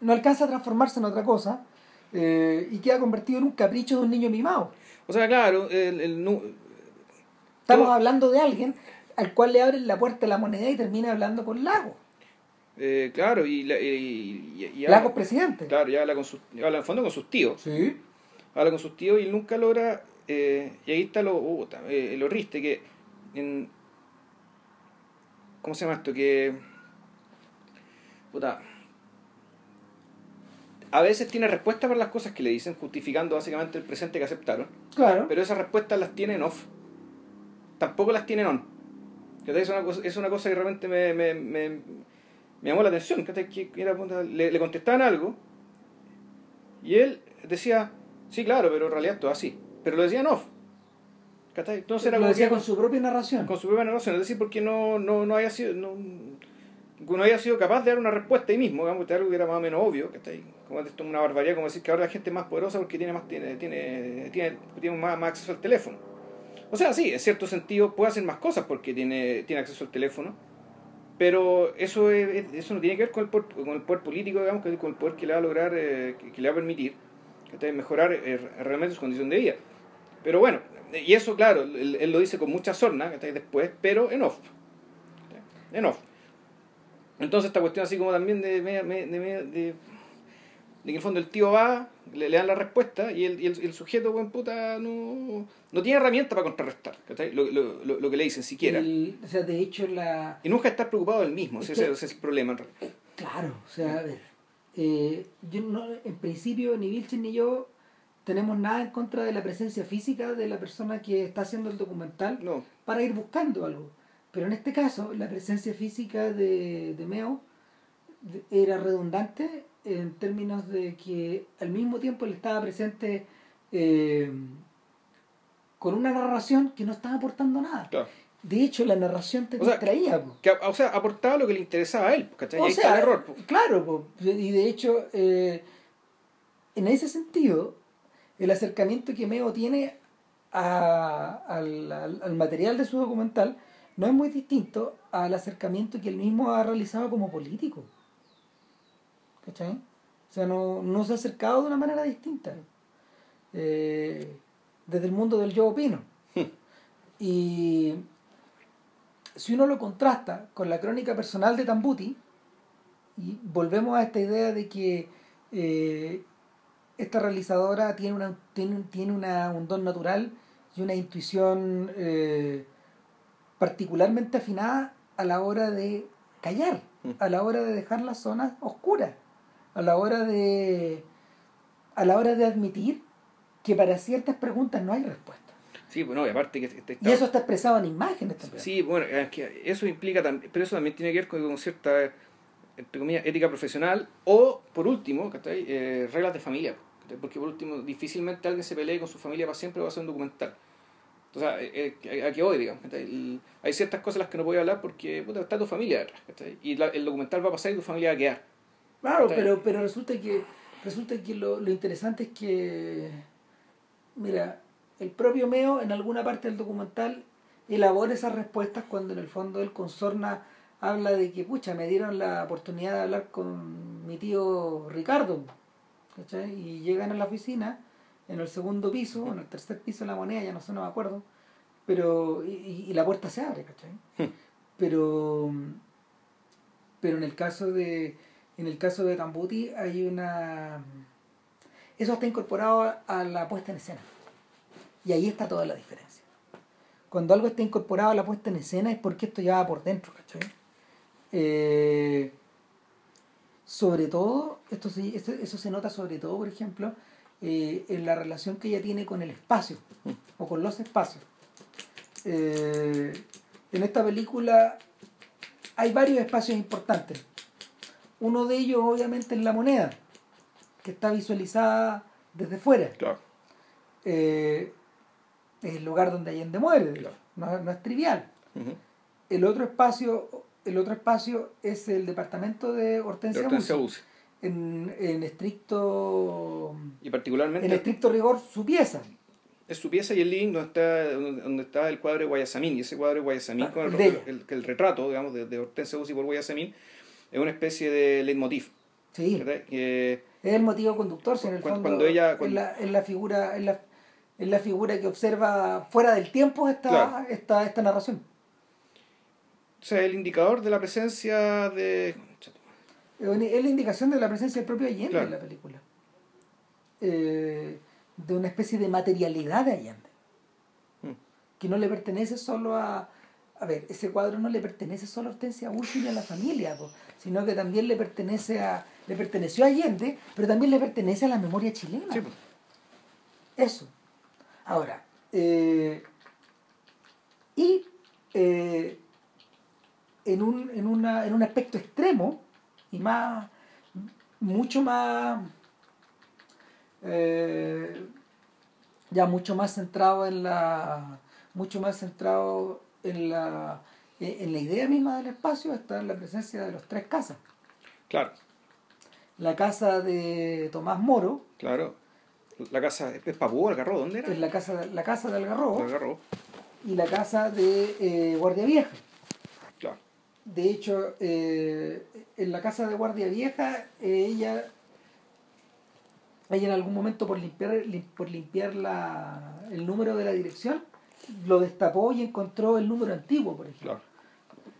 no alcanza a transformarse en otra cosa eh, y queda convertido en un capricho de un niño mimado O sea, claro, el, el nu- estamos Todo- hablando de alguien al cual le abren la puerta a la moneda y termina hablando con Lago. Eh, claro, y, la- y, y- y- Lago es presidente. Claro, y habla, con sus, habla en fondo con sus tíos. Sí. Habla con sus tíos y nunca logra. Eh, y ahí está lo, eh, lo triste que. En, ¿Cómo se llama esto? Que. Puta. A veces tiene respuestas para las cosas que le dicen, justificando básicamente el presente que aceptaron. Claro. Pero esas respuestas las tiene en off. Tampoco las tiene en on. Es una cosa, es una cosa que realmente me, me, me, me llamó la atención. le, le contestaban algo y él decía, sí, claro, pero en realidad todo así. Pero lo decía en off. Entonces era lo decía que- con su propia narración. con su propia narración. Es decir, porque no, no, no haya sido... No, no haya sido capaz de dar una respuesta ahí mismo, digamos, de algo que era más o menos obvio, que está ahí, como esto es una barbaridad, como decir que ahora la gente es más poderosa porque tiene más tiene tiene tiene, tiene más, más acceso al teléfono. O sea, sí, en cierto sentido puede hacer más cosas porque tiene, tiene acceso al teléfono, pero eso es- es- eso no tiene que ver con el poder, con el poder político, digamos, que con el poder que le va a lograr, eh, que, que le va a permitir ¿cachai? mejorar eh, realmente su condición de vida. Pero bueno, y eso, claro, él, él lo dice con mucha sorna ¿cachai? después, pero en off. En off. Entonces esta cuestión así como también de, de, de, de que en el fondo el tío va, le, le dan la respuesta y el, y el, el sujeto, buen puta, no, no tiene herramienta para contrarrestar. Lo, lo, lo, lo que le dicen siquiera. El- o sea, de hecho, la. Y nunca estar preocupado del mismo, Es ese, que- ese es el problema en realidad. Claro, o sea, a ver. eh, yo no, en principio, ni Vilches ni yo tenemos nada en contra de la presencia física de la persona que está haciendo el documental No, para ir buscando algo. Pero en este caso, la presencia física de, de Meo era redundante en términos de que al mismo tiempo él estaba presente eh, con una narración que no estaba aportando nada. claro. De hecho, la narración te O distraía. Que, o sea, aportaba lo que le interesaba a él, ¿cachai? O ahí sea, está el error. po. Claro, po. y de hecho, eh, en ese sentido, el acercamiento que Meo tiene a- al, al- al material de su documental no es muy distinto al acercamiento que él mismo ha realizado como político. ¿Cachai? O sea, no, no se ha acercado de una manera distinta. Eh, desde el mundo del yo opino. y si uno lo contrasta con la crónica personal de Tambuti, y volvemos a esta idea de que eh, esta realizadora tiene, una, tiene, tiene una, un don natural y una intuición eh, particularmente afinada a la hora de callar, Mm. a la hora de dejar las zonas oscuras, a la hora de a la hora de admitir que para ciertas preguntas no hay respuesta. Sí, bueno, y aparte que este- Y eso está expresado en imágenes también. Sí, bueno, es que eso implica también, pero eso también tiene que ver con, con cierta, entre comillas, ética profesional o, por último, ¿cachai? Eh, reglas de familia. Porque, por último, difícilmente alguien se pelee con su familia para siempre o va a hacer un documental. Entonces, eh, eh, ¿a qué voy, digamos? El- hay ciertas cosas de las que no voy hablar porque puta, está tu familia detrás. ¿cachai? Y la- el documental va a pasar y tu familia va a quedar. Claro, Está pero, pero resulta que resulta que lo, lo interesante es que, mira, el propio Meo en alguna parte del documental elabora esas respuestas cuando en el fondo él con Sorna habla de que, pucha, me dieron la oportunidad de hablar con mi tío Ricardo, ¿cachai? Y llegan a la oficina, en el segundo piso, en el tercer piso de la moneda, ya no sé, no me acuerdo, pero, y, la puerta se abre, ¿cachai? Pero, pero en el caso de, en el caso de Tambuti hay una... Eso está incorporado a, a la puesta en escena. Y ahí está toda la diferencia. Cuando algo está incorporado a la puesta en escena es porque esto ya va por dentro, ¿cachai? Eh, sobre todo, esto se- esto- eso se nota sobre todo, por ejemplo, eh, en la relación que ella tiene con el espacio o con los espacios. Eh, en esta película hay varios espacios importantes. Uno de ellos, obviamente, es la moneda, que está visualizada desde fuera. Claro. Eh, es el lugar donde Allende muere, Claro. no, no es trivial. El otro espacio, el otro espacio es el departamento de De Hortensia, Bussi. Bussi. En, en estricto Y particularmente en estricto rigor su pieza. es su pieza y el living donde está, donde está el cuadro de Guayasamín. Y ese cuadro de Guayasamín, Ah, con el, de el- el retrato, digamos, de, de Hortensia Bussi por Guayasamín, es una especie de leitmotiv. Sí, es el motivo conductor, si en el Cuando- fondo cuando ella- es, cuando- la, es la figura es la, es la figura que observa fuera del tiempo esta, Claro. esta, esta narración. O sea, el indicador de la presencia de... Es la indicación de la presencia del propio Allende Claro. en la película. Eh, de una especie de materialidad de Allende. Mm. Que no le pertenece solo a... A ver, ese cuadro no le pertenece solo a Hortensia Úrsula y a la familia, po, sino que también le pertenece a... Le perteneció a Allende, pero también le pertenece a la memoria chilena. Sí, pues. Eso. Ahora, eh, y eh, en, un, en, una, en un aspecto extremo y más, mucho más, eh, ya mucho más centrado en la, mucho más centrado en la, en la idea misma del espacio está en la presencia de los tres casas. Claro, La casa de Tomás Moro, claro. La casa es Papú, Algarrobo, ¿dónde era? es la casa, la casa de Algarrobo, Algarrobo, y la casa de eh, Guardia Vieja. De hecho, eh, en la casa de Guardia Vieja, eh, ella, ella en algún momento por limpiar, lim- por limpiar la, el número de la dirección, lo destapó y encontró el número antiguo, por ejemplo. Claro.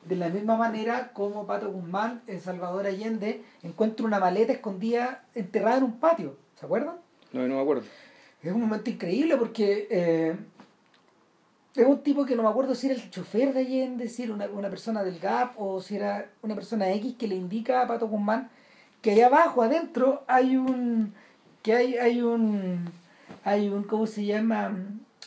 De la misma manera como Pato Guzmán en Salvador Allende encuentra una maleta escondida enterrada en un patio. ¿Se acuerdan? No, no me acuerdo. Es un momento increíble porque eh, es un tipo que no me acuerdo si era el chofer de Allende, si era una, una persona del GAP o si era una persona X que le indica a Pato Guzmán que allá abajo, adentro, hay un. que hay, hay un. hay un. ¿cómo se llama?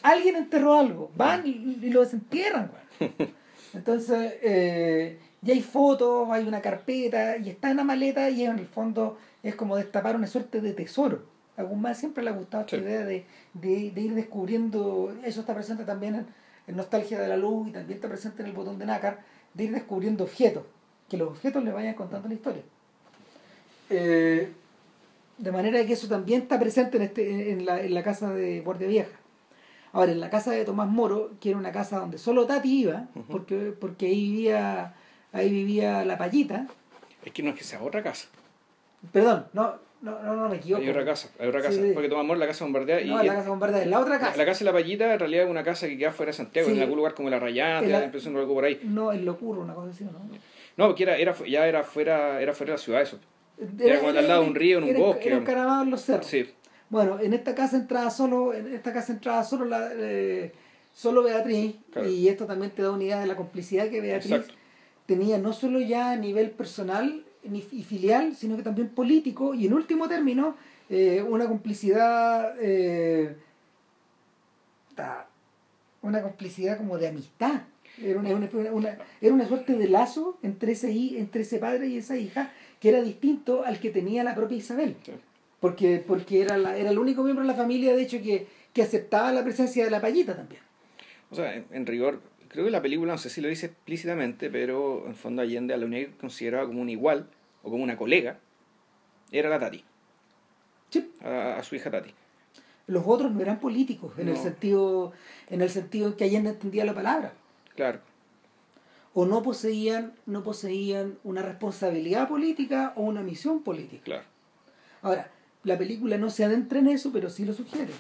Alguien enterró algo. Van y, y lo desentierran, güey. Entonces, eh, ya hay fotos, hay una carpeta, y está en la maleta, y en el fondo es como destapar una suerte de tesoro. A Guzmán siempre le ha gustado esta Sí. idea de, de, de ir descubriendo, eso está presente también en, en Nostalgia de la Luz y también está presente en el botón de nácar, de ir descubriendo objetos, que los objetos le vayan contando la historia. Eh, de manera que eso también está presente en, este, en, la, en la casa de Guardia Vieja. Ahora, en la casa de Tomás Moro, que era una casa donde solo Tati iba, porque, porque ahí vivía ahí vivía la payita. Es que no es que sea otra casa. Perdón, no, no, no, no me equivoco. Hay otra casa, hay otra casa. Sí. Porque Tomás la casa bombardeada y No, la casa bombardea es la otra casa. la casa de la Payita en realidad es una casa que queda fuera de Santiago, Sí. en algún lugar como la Rayana, te En da la- de algo por ahí. No, el locuro, una cosa así, ¿no? No, porque era, era, ya era fuera, era fuera de la ciudad eso. Era como al lado de un río, en un era- bosque, Era encaramado en los cerros. Sí, Bueno, en esta casa entraba solo, en esta casa entraba solo la eh, solo Beatriz, Claro. y esto también te da una idea de la complicidad que Beatriz Exacto. tenía no solo ya a nivel personal ni- y filial, sino que también político, y en último término, eh, una complicidad eh, una complicidad como de amistad. Era una, una- una- era una suerte de lazo entre ese, entre ese padre y esa hija que era distinto al que tenía la propia Isabel sí. porque, porque era, la, era el único miembro de la familia, de hecho, que, que aceptaba la presencia de la payita también. O sea, en, en rigor, creo que la película, no sé si lo dice explícitamente, pero en fondo Allende a la única que consideraba como un igual o como una colega era la Tati, Sí, a, a su hija Tati. Los otros no eran políticos, en el sentido en el sentido en que Allende entendía la palabra. Claro, O no poseían, no poseían una responsabilidad política o una misión política. claro. Ahora, la película no se adentra en eso, pero sí lo sugiere.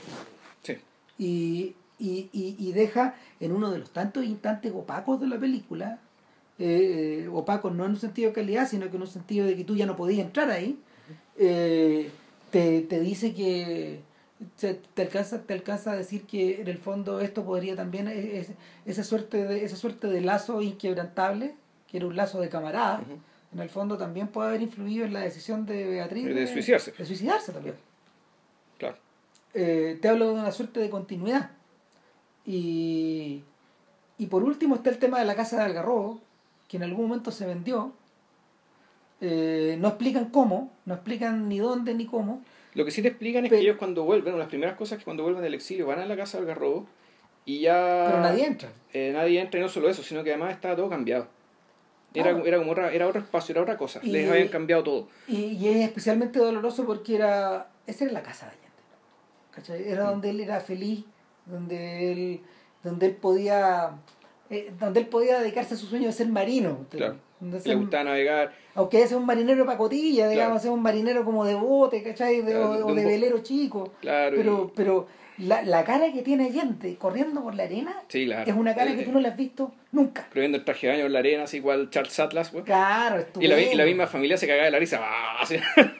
Sí, y, y, y, y deja en uno de los tantos instantes opacos de la película, eh, opacos no en un sentido de calidad, sino que en un sentido de que tú ya no podías entrar ahí, eh, te, te dice que te alcanza, te alcanza a decir que en el fondo esto podría también, es- esa, suerte de, esa suerte de lazo inquebrantable, que era un lazo de camarada, en el fondo también puede haber influido en la decisión de Beatriz De suicidarse. De suicidarse también claro. eh, te hablo de una suerte de continuidad. Y, y por último está el tema de la casa de Algarrobo, que en algún momento se vendió. Eh, no explican cómo, no explican ni dónde ni cómo. Lo que sí te explican es Pero- que ellos cuando vuelven, una de las primeras cosas es que cuando vuelven del exilio van a la casa del Algarrobo y ya... Pero nadie entra. eh, nadie entra y no solo eso, sino que además estaba todo cambiado. Era, Claro. era como otra, era otro espacio, era otra cosa. Y- Les habían cambiado todo. Y, y es especialmente doloroso porque era esa era la casa de Allende. ¿cachai? Era Mm. donde él era feliz, donde él, donde él podía, eh, donde él podía dedicarse a su sueño de ser marino. Claro. Le gustaba navegar. aunque sea un marinero de pacotilla, digamos, Claro. sea un marinero como de bote, ¿cachai? De- Claro, o, de velero chico. Claro. Pero, y- pero la, la cara que tiene Allende corriendo por la arena sí, claro. es una cara Eh, que tú no la has visto nunca. Escribiendo el traje de baño en la arena, así igual Charles Atlas, güey. Claro, Y la, y la estupendo. misma familia se cagaba de la risa.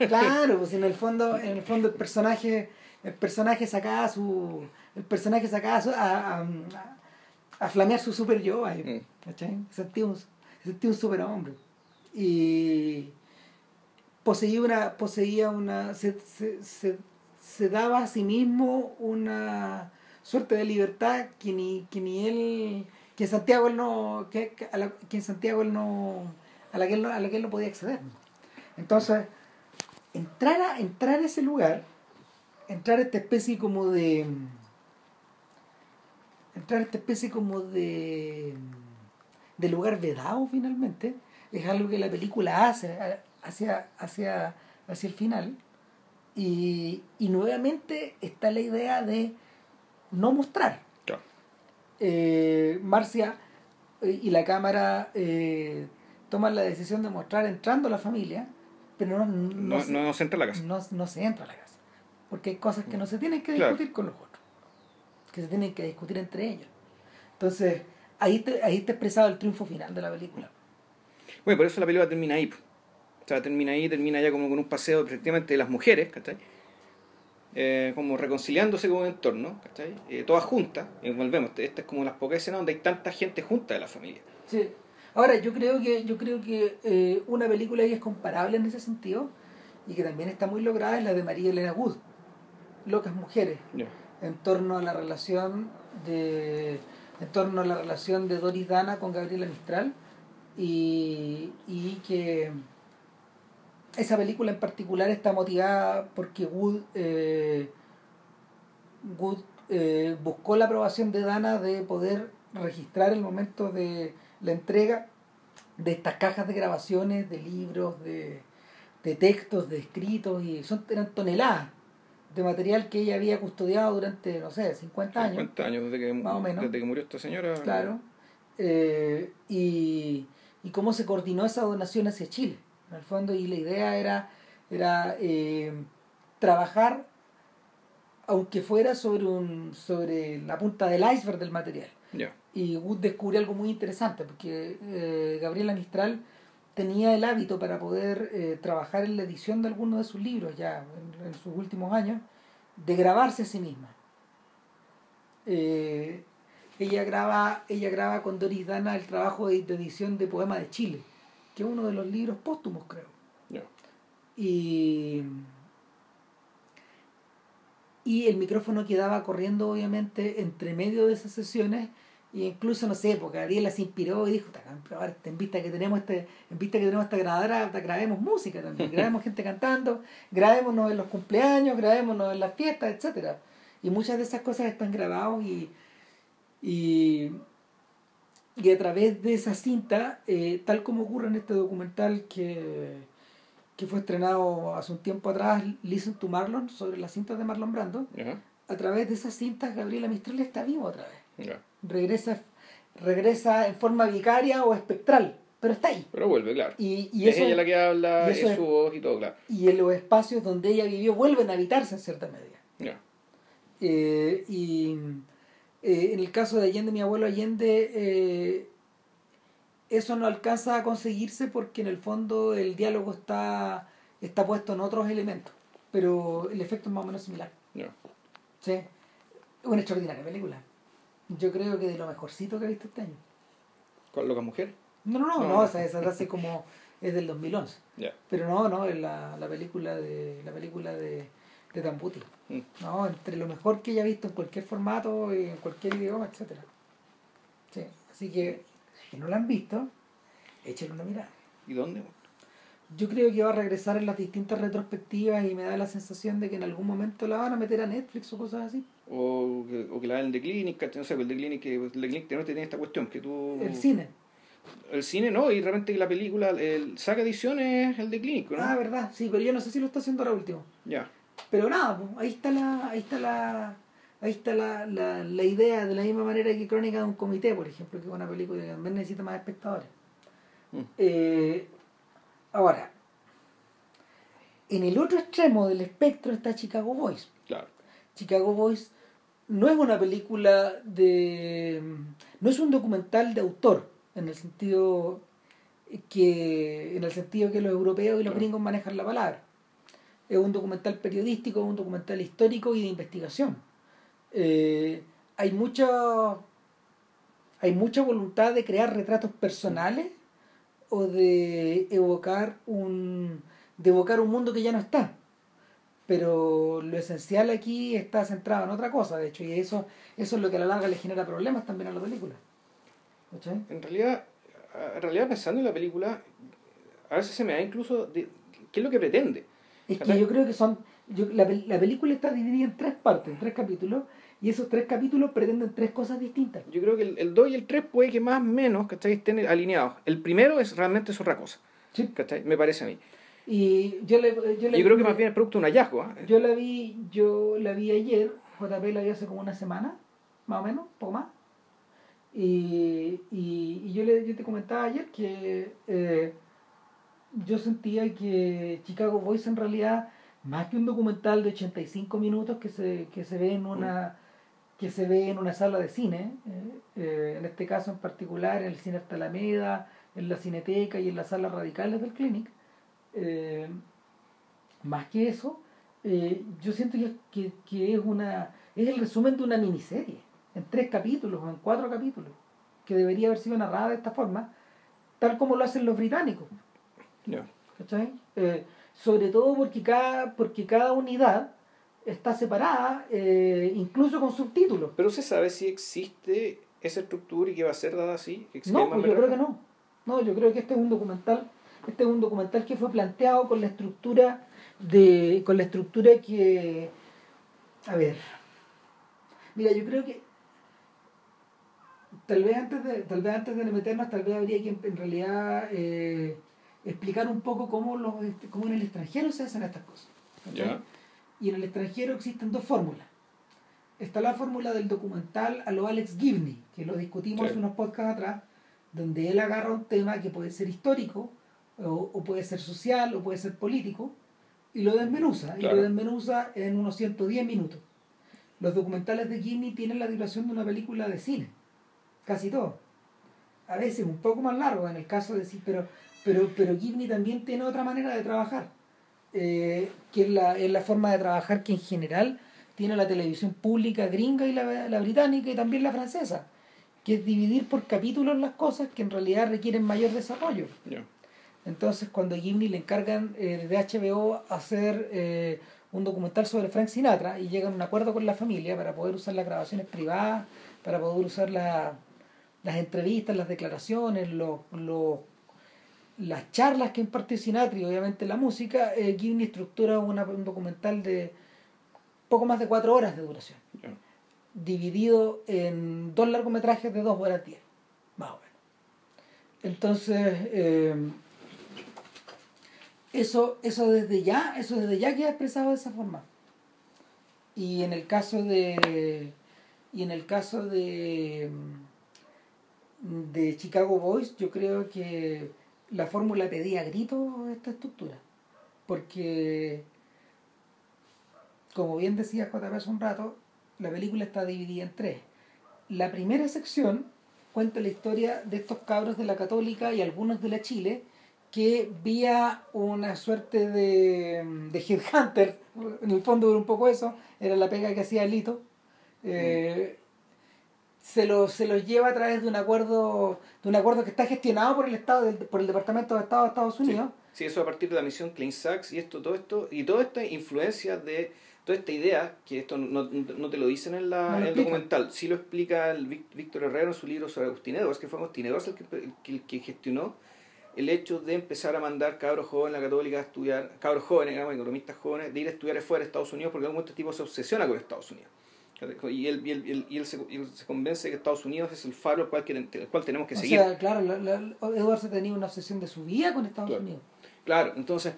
Claro, pues en el fondo, en el fondo el personaje, el personaje sacaba su, el personaje sacaba a, a, a flamear su super yo ahí, Mm. ¿cachai? Sentía un, sentía un superhombre. Y poseía una, poseía una, se, se, se, se daba a sí mismo una suerte de libertad que ni, que ni él, que en Santiago él no, que, que a la, que en Santiago él no, a la que él no, a la que él no podía acceder. Entonces, entrar a, entrar a ese lugar, entrar a esta especie como de. Entrar a esta especie como de. de lugar vedado finalmente, es algo que la película hace hacia, hacia, hacia el final. Y, y nuevamente está la idea de no mostrar. Claro. Eh, Marcia eh, y la cámara eh, toman la decisión de mostrar entrando a la familia, pero no, no, No, se- no, no se entra a la casa. no, no se entra a la casa. Porque hay cosas que no se tienen que Claro. discutir con los otros, que se tienen que discutir entre ellos. Entonces, ahí te, ahí está expresado el triunfo final de la película. Bueno, por eso la película termina ahí. O sea, termina ahí, termina ya como con un paseo efectivamente de las mujeres, ¿cachai? Eh, como reconciliándose con un entorno, ¿cachai? Eh, todas juntas, y volvemos, esta es como las pocas escenas donde hay tanta gente junta de la familia. Sí. Ahora, yo creo que, yo creo que eh, una película que es comparable en ese sentido y que también está muy lograda es la de María Elena Wood, Locas Mujeres, Ya. En torno a la relación de en torno a la relación de Doris Dana con Gabriela Mistral y, y que esa película en particular está motivada porque Wood, eh, Wood eh, buscó la aprobación de Dana de poder registrar el momento de la entrega de estas cajas de grabaciones, de libros, de, de textos, de escritos, y son, eran toneladas de material que ella había custodiado durante, no sé, 50 años. 50 años desde que, Más o menos. desde que murió esta señora. Claro. Eh, y, y cómo se coordinó esa donación hacia Chile, en el fondo, y la idea era, era eh, trabajar, aunque fuera sobre, un, sobre la punta del iceberg del material. Ya. Y Wood descubre algo muy interesante, porque eh, Gabriela Mistral tenía el hábito para poder eh, trabajar en la edición de algunos de sus libros ya en, en sus últimos años, de grabarse a sí misma. Eh, ella graba, ella graba con Doris Dana el trabajo de, de edición de Poema de Chile, que es uno de los libros póstumos, creo. Y, y el micrófono quedaba corriendo, obviamente, entre medio de esas sesiones. Y incluso, no sé, porque Gabriela se inspiró y dijo, "Ta, ahora, en vista que tenemos este, en vista que tenemos esta grabadora, grabemos música también, grabemos gente cantando, grabémonos en los cumpleaños, grabémonos en las fiestas, etcétera. Y muchas de esas cosas están grabadas y, y, y a través de esa cinta, eh, tal como ocurre en este documental que, que fue estrenado hace un tiempo atrás, Listen to Marlon, sobre las cintas de Marlon Brando, a través de esas cintas Gabriela Mistral está viva otra vez. Regresa, regresa en forma vicaria o espectral, pero está ahí. Pero vuelve, claro. Y, y es eso, ella la que habla, y es su voz y todo, claro. y en los espacios donde ella vivió vuelven a habitarse en cierta medida. Eh, y eh, en el caso de Allende, mi abuelo Allende, eh, eso no alcanza a conseguirse porque en el fondo el diálogo está, está puesto en otros elementos, pero el efecto es más o menos similar. Ya. Sí. Una extraordinaria película. Yo creo que de lo mejorcito que he visto este año. ¿Con Loca Mujer? No, no, no, No, no, esa, esa hace como es del 2011. Ya. Pero no, no, es la, la película de la película de, de Tambuti. Mm. No, entre lo mejor que haya visto en cualquier formato, y en cualquier idioma, etcétera. Sí, así que si no la han visto, échenle una mirada. ¿Y dónde? Yo creo que va a regresar en las distintas retrospectivas y me da la sensación de que en algún momento la van a meter a Netflix o cosas así. O que, o que la den de Clinic, ¿cachai? no sé, el de Clinic, el de Clinic tiene esta cuestión, que tú... El cine. El cine no, y realmente la película, el saca ediciones el de Clinic, ¿no? Ah, verdad, sí, pero yo no sé si lo está haciendo ahora último. Ya. Pero nada, pues, ahí está la, ahí está la, ahí está la, la, la idea, de la misma manera que Crónica de un Comité, por ejemplo, que es una película que también necesita más espectadores. Mm. Eh, ahora, en el otro extremo del espectro está Chicago Boys. Claro. Chicago Boys no es una película de. no es un documental de autor, en el sentido que. en el sentido que los europeos y los gringos manejan la palabra. Es un documental periodístico, es un documental histórico y de investigación. Eh, hay mucha. hay mucha voluntad de crear retratos personales o de evocar un. de evocar un mundo que ya no está pero lo esencial aquí está centrado en otra cosa, de hecho, y eso, eso es lo que a la larga le genera problemas también a la película. En realidad, en realidad pensando en la película, a veces se me da incluso de, qué es lo que pretende. Es que yo creo que son. Yo, la, la película está dividida en tres partes, en tres capítulos, y esos tres capítulos pretenden tres cosas distintas. Yo creo que el, el 2 y el 3 puede que más o menos ¿cachai? estén alineados. El primero es realmente es otra cosa. Sí. ¿cachai? Me parece a mí. Y yo le. Yo, le- Yo creo que más bien es producto de un hallazgo. ¿ah? Yo la vi, yo la vi ayer, JP la vi hace como una semana, más o menos, poco más. Y, y, y yo, le, yo te comentaba ayer que eh, yo sentía que Chicago Boys en realidad, más que un documental de 85 minutos que se, que se ve en una que se ve en una sala de cine, eh, eh, en este caso en particular en el Cine Hasta Alameda, en la Cineteca y en las salas radicales del Clinic, eh, más que eso, eh, yo siento que, que, que es una es el resumen de una miniserie, en tres capítulos o en cuatro capítulos, que debería haber sido narrada de esta forma, tal como lo hacen los británicos. ¿cachai? Eh, sobre todo porque cada, porque cada unidad está separada, eh, incluso con subtítulos. Pero se sabe si existe esa estructura y que va a ser dada así. que No, pues yo creo que no. No, yo creo que este es un documental, este es un documental que fue planteado con la estructura de, con la estructura que, a ver, mira, yo creo que tal vez antes de, tal vez antes de meternos, tal vez habría que en, realidad eh, explicar un poco cómo los, este, cómo en el extranjero se hacen estas cosas. Ya. Y en el extranjero existen dos fórmulas. Está la fórmula del documental a lo Alex Gibney, que lo discutimos Sí. unos podcasts atrás, donde él agarra un tema que puede ser histórico, o, o puede ser social, o puede ser político, y lo desmenuza, y lo desmenuza en unos 110 minutos. Los documentales de Gibney tienen la duración de una película de cine, casi todo. A veces un poco más largo en el caso de sí, pero, pero, pero Gibney también tiene otra manera de trabajar eh, que es la, es la forma de trabajar que en general tiene la televisión pública gringa y la, la británica y también la francesa, que es dividir por capítulos las cosas que en realidad requieren mayor desarrollo. Entonces, cuando a Gimli le encargan eh, de HBO hacer eh, un documental sobre Frank Sinatra y llegan a un acuerdo con la familia para poder usar las grabaciones privadas, para poder usar la- las entrevistas, las declaraciones, los, los- las charlas que impartió Sinatra y obviamente la música, eh, Gimli estructura una- un documental de poco más de cuatro horas de duración dividido en dos largometrajes de dos horas diez, más o menos. Entonces, eh, eso, eso desde ya, eso desde ya queda expresado de esa forma. Y en el caso de, y en el caso de, de Chicago Boys, yo creo que la fórmula pedía grito esta estructura, porque como bien decía JP hace un rato, la película está dividida en tres. La primera sección cuenta la historia de estos cabros de la Católica y algunos de la Chile que vía una suerte de, de headhunter, en el fondo era un poco eso, era la pega que hacía Lito, eh, se los se los lleva a través de un acuerdo de un acuerdo que está gestionado por el Estado del- por el Departamento de Estado de Estados Unidos. Sí, eso a partir de la misión Clean Sachs y esto, todo esto, y toda esta influencia de toda esta idea, que esto no, no te lo dicen en, la, No lo en el documental, sí lo explica el Víctor Herrero en su libro sobre Agustín Edwards, que fue Agustín Edwards el que, el que, el que gestionó el hecho de empezar a mandar cabros jóvenes a la católica a estudiar, cabros jóvenes, digamos, economistas jóvenes, de ir a estudiar fuera de Estados Unidos, porque en algún momento este tipo se obsesiona con Estados Unidos. Y él, y él, y él, se, y él se convence que Estados Unidos es el faro al cual, el cual tenemos que seguir. O sea, claro, la, la, Edwards tenía una obsesión de su vida con Estados Claro. Unidos. Claro, entonces,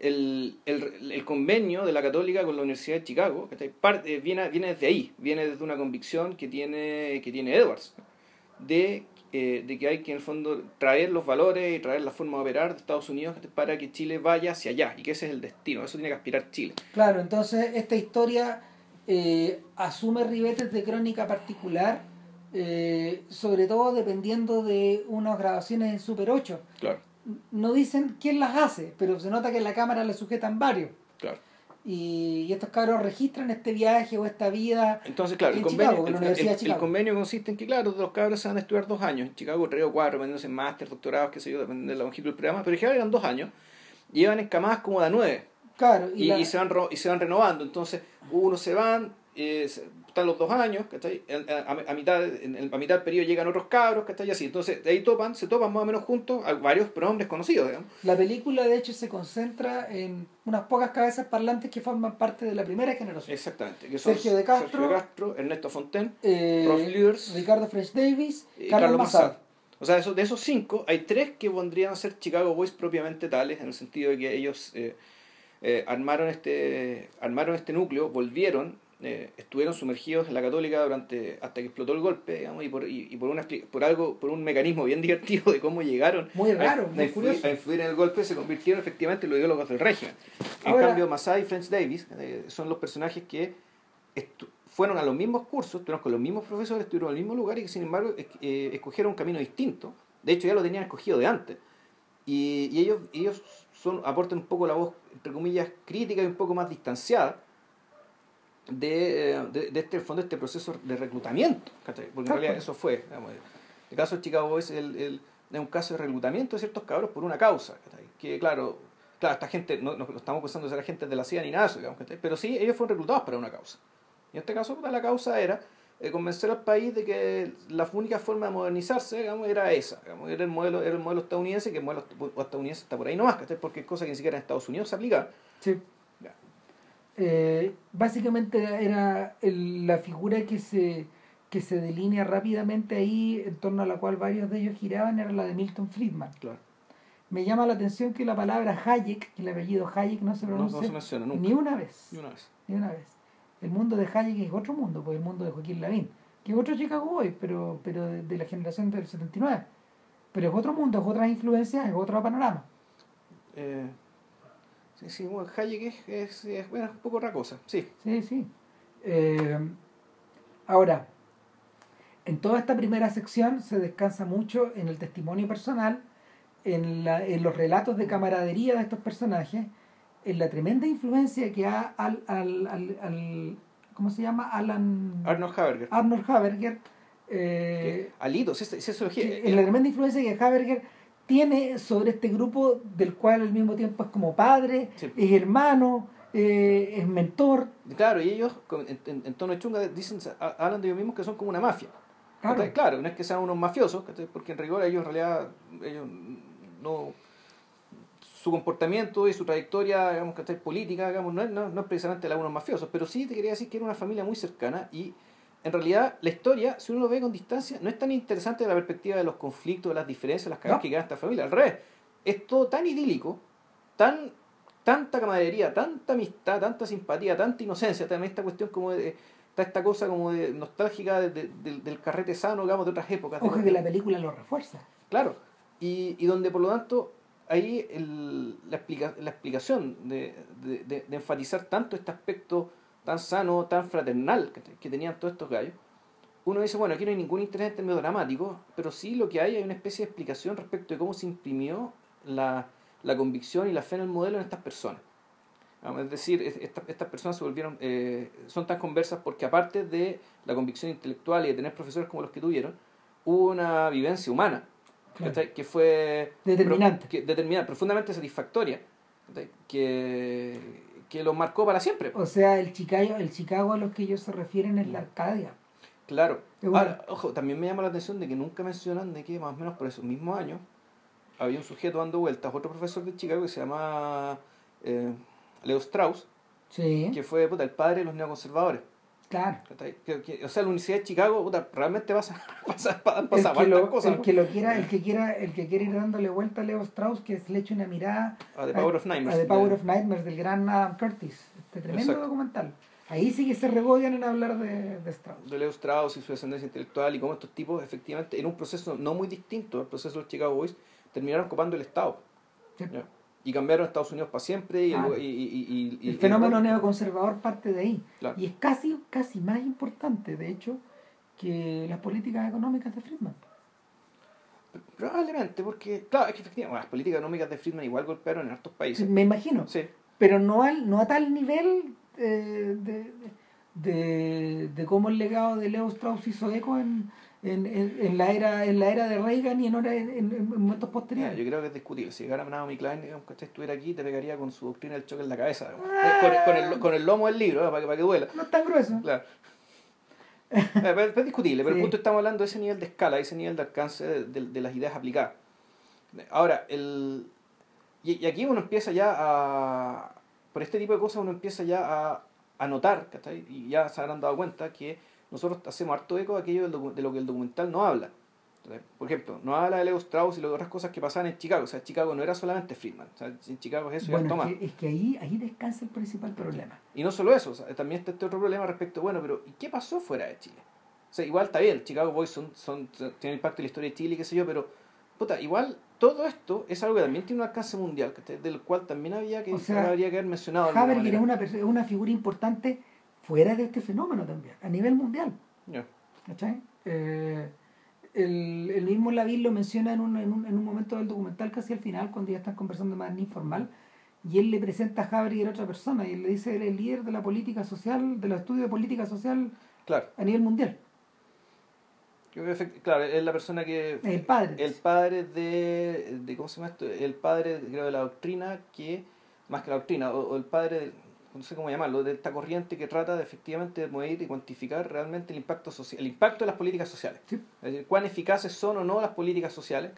el, el, el, convenio de la Católica con la Universidad de Chicago Parte, viene, viene desde ahí, viene desde una convicción que tiene, que tiene Edwards, de, eh, de que hay que en el fondo traer los valores y traer la forma de operar de Estados Unidos para que Chile vaya hacia allá y que ese es el destino, eso tiene que aspirar Chile. Claro, entonces esta historia eh, asume ribetes de crónica particular, eh, sobre todo dependiendo de unas grabaciones en Super 8. Claro no dicen quién las hace, pero se nota que en la cámara le sujetan varios. Claro. Y, estos cabros registran este viaje o esta vida. Entonces, claro, el, convenio, el, convenio consiste en que, claro, los cabros se van a estudiar dos años. En Chicago, tres o cuatro, dependiendo en máster, doctorados, qué sé yo, depende de la longitud del programa, pero en general eran dos años. Llevan escamadas como de nueve. Claro, y, y, se van, y se van renovando. Entonces, unos se van, eh, están los dos años, ¿cachai? A, mitad, a mitad del periodo llegan otros cabros, ¿cachai? Así, entonces de ahí topan, se topan más o menos juntos a varios pronombres conocidos, digamos. La película, de hecho, se concentra en unas pocas cabezas parlantes que forman parte de la primera generación. Exactamente, que son Sergio de Castro, Ernesto Fontaine, eh, Ricardo Fresh Davis, y Carlos, Massad. O sea, de esos cinco, hay tres que pondrían a ser Chicago Boys propiamente tales, en el sentido de que ellos eh, eh, armaron, este, armaron este núcleo, volvieron eh, estuvieron sumergidos en la católica durante hasta que explotó el golpe digamos, y por y, por una por algo por un mecanismo bien divertido de cómo llegaron muy raro a, influir, en el golpe se convirtieron efectivamente en los ideólogos del régimen. En cambio Masai y French Davis eh, son los personajes que fueron a los mismos cursos estuvieron con los mismos profesores estuvieron en el mismo lugar y que sin embargo eh, escogieron un camino distinto. De hecho ya lo tenían escogido de antes. Y, y ellos ellos son aportan un poco la voz entre comillas crítica y un poco más distanciada de, de, de, este fondo este proceso de reclutamiento porque en realidad eso fue el caso de Chicago es el, el, un caso de reclutamiento de ciertos cabros por una causa que claro claro esta gente no, no, estamos pensando ser agentes de la CIA ni nada de digamos, pero sí ellos fueron reclutados para una causa. Y en este caso la causa era eh, convencer al país de que la única forma de modernizarse digamos, era esa digamos, era el modelo era el modelo estadounidense que el modelo estadounidense está por ahí nomás porque es cosa que ni siquiera en Estados Unidos se aplica. Sí eh, básicamente era la figura que se, que se delinea rápidamente ahí, en torno a la cual varios de ellos giraban, era la de Milton Friedman. Me llama la atención que la palabra Hayek, que el apellido Hayek no se pronuncia ni una vez. Ni una vez. El mundo de Hayek es otro mundo, pues el mundo de Joaquín Lavín, que es otro Chicago Boy, pero, pero de, la generación del 79. Pero es otro mundo, es otra influencia, es otro panorama. Eh, Sí, sí, bueno, Hayek es, es, bueno, un poco otra cosa, sí. Sí, sí. Eh, ahora, en toda esta primera sección se descansa mucho en el testimonio personal, en, la, en los relatos de camaradería de estos personajes, en la tremenda influencia que ha al, al, al, ¿cómo se llama? Alan... Arnold Haberger. Arnold Haberger. Eh, Alitos, esa, esa en la tremenda influencia que Haberger tiene sobre este grupo del cual al mismo tiempo es como padre, es hermano, eh, es mentor. Claro, y ellos en, en, tono de chunga dicen, hablan de ellos mismos que son como una mafia. Claro. claro, no es que sean unos mafiosos, porque en rigor ellos en realidad ellos no su comportamiento y su trayectoria digamos que política digamos no es, no, no es precisamente la de unos mafiosos pero sí te quería decir que era una familia muy cercana y en realidad la historia, si uno lo ve con distancia, no es tan interesante de la perspectiva de los conflictos, de las diferencias, las cagadas que quedan esta familia. Al revés, es todo tan idílico, tan tanta camaradería, tanta amistad, tanta simpatía, tanta inocencia, también esta cuestión como de está esta cosa como de nostálgica del carrete sano, digamos, de otras épocas. Ojo que la película lo refuerza. Claro, y, y donde por lo tanto ahí el, la, explica, la explicación de, de, de, de enfatizar tanto este aspecto tan sano, tan fraternal que, tenían todos estos gallos, uno dice, bueno, aquí no hay ningún interés en términos dramáticos, pero sí lo que hay hay una especie de explicación respecto de cómo se imprimió la, la convicción y la fe en el modelo en estas personas. Es decir, estas personas se volvieron, eh, son tan conversas porque aparte de la convicción intelectual y de tener profesores como los que tuvieron, hubo una vivencia humana que fue determinante. que, determinante, profundamente satisfactoria, que, que lo marcó para siempre. O sea, el Chicago, el Chicago a los que ellos se refieren es la Arcadia. Claro. Ahora, ojo, también me llama la atención de que nunca mencionan de que más o menos por esos mismos años había un sujeto dando vueltas, otro profesor de Chicago que se llama eh, Leo Strauss, sí. que fue el padre de los neoconservadores. Claro. O sea, la Universidad de Chicago puta, realmente pasa, pasa, pasa, El que, lo, cosas. el ¿no? que lo quiera, el que quiera, el que quiera ir dándole vuelta a Leo Strauss, que le eche una mirada A The Power of a Nightmares. The Power of Nightmares del gran Adam Curtis, este tremendo Exacto. documental. Ahí sí que se regodian en hablar de, de Strauss. de Leo Strauss y su descendencia intelectual y cómo estos tipos efectivamente en un proceso no muy distinto al proceso de los Chicago Boys terminaron copando el Estado Sí. ¿ya? Y cambiaron Estados Unidos para siempre y, el- y- y- y- y- El y- fenómeno neoconservador parte de ahí. Claro. Y es casi, casi más importante, de hecho, que las políticas económicas de Friedman. probablemente porque claro es que efectivamente bueno, las políticas económicas de Friedman igual golpearon en hartos países Me imagino. sí Pero no, al, no a tal nivel eh, de, de, de cómo el legado de Leo Strauss hizo eco en, en, en, en la, era, en la era de Reagan y en, hora- en, en- en momentos posteriores. yo creo que es discutible si llegara Naomi Klein digamos, que estuviera aquí te pegaría con su doctrina del choque en la cabeza. Ah. con, con el, con el lomo del libro ¿eh? para, que, para que duela No es tan grueso. Claro. Eh, es discutible, pero Sí. el punto estamos hablando de ese nivel de escala, de ese nivel de alcance de, de- de las ideas aplicadas. Ahora, el, y, y aquí uno empieza ya a. Por este tipo de cosas uno empieza ya a, a notar, ¿cachai? y ya se habrán dado cuenta que nosotros hacemos harto eco de aquello de lo que el documental no habla. ¿cachai? Por ejemplo, no habla de Leo Strauss y de otras cosas que pasaban en Chicago. O sea, Chicago no era solamente Friedman. O sea, en Chicago es eso y harto Bueno, es que, es que ahí, ahí descansa el principal problema. Y no solo eso, o sea, también está este otro problema respecto, bueno, pero ¿y qué pasó fuera de Chile? O sea, igual está bien, Chicago Boys son, son, tienen impacto en la historia de Chile, qué sé yo, pero, puta, igual todo esto es algo que también tiene un alcance mundial, del cual también había que, O sea, habría que haber mencionado. Haberger es una, una figura importante fuera de este fenómeno también, a nivel mundial. Ya. ¿cachai? Eh, el, el mismo Lavín lo menciona en un, en, un, en un momento del documental, casi al final, cuando ya están conversando más informal, y él le presenta a Haberger a otra persona, y él le dice, él es el líder de la política social, de los estudios de política social Claro, a nivel mundial. yo creo que efect- claro, es la persona que... El padre. El padre de, de, ¿cómo se llama esto? El padre, creo, de la doctrina que, más que la doctrina, o, o el padre, no sé cómo llamarlo, de esta corriente que trata de efectivamente de medir y cuantificar realmente el impacto social, el impacto de las políticas sociales. Sí. Es decir, cuán eficaces son o no las políticas sociales.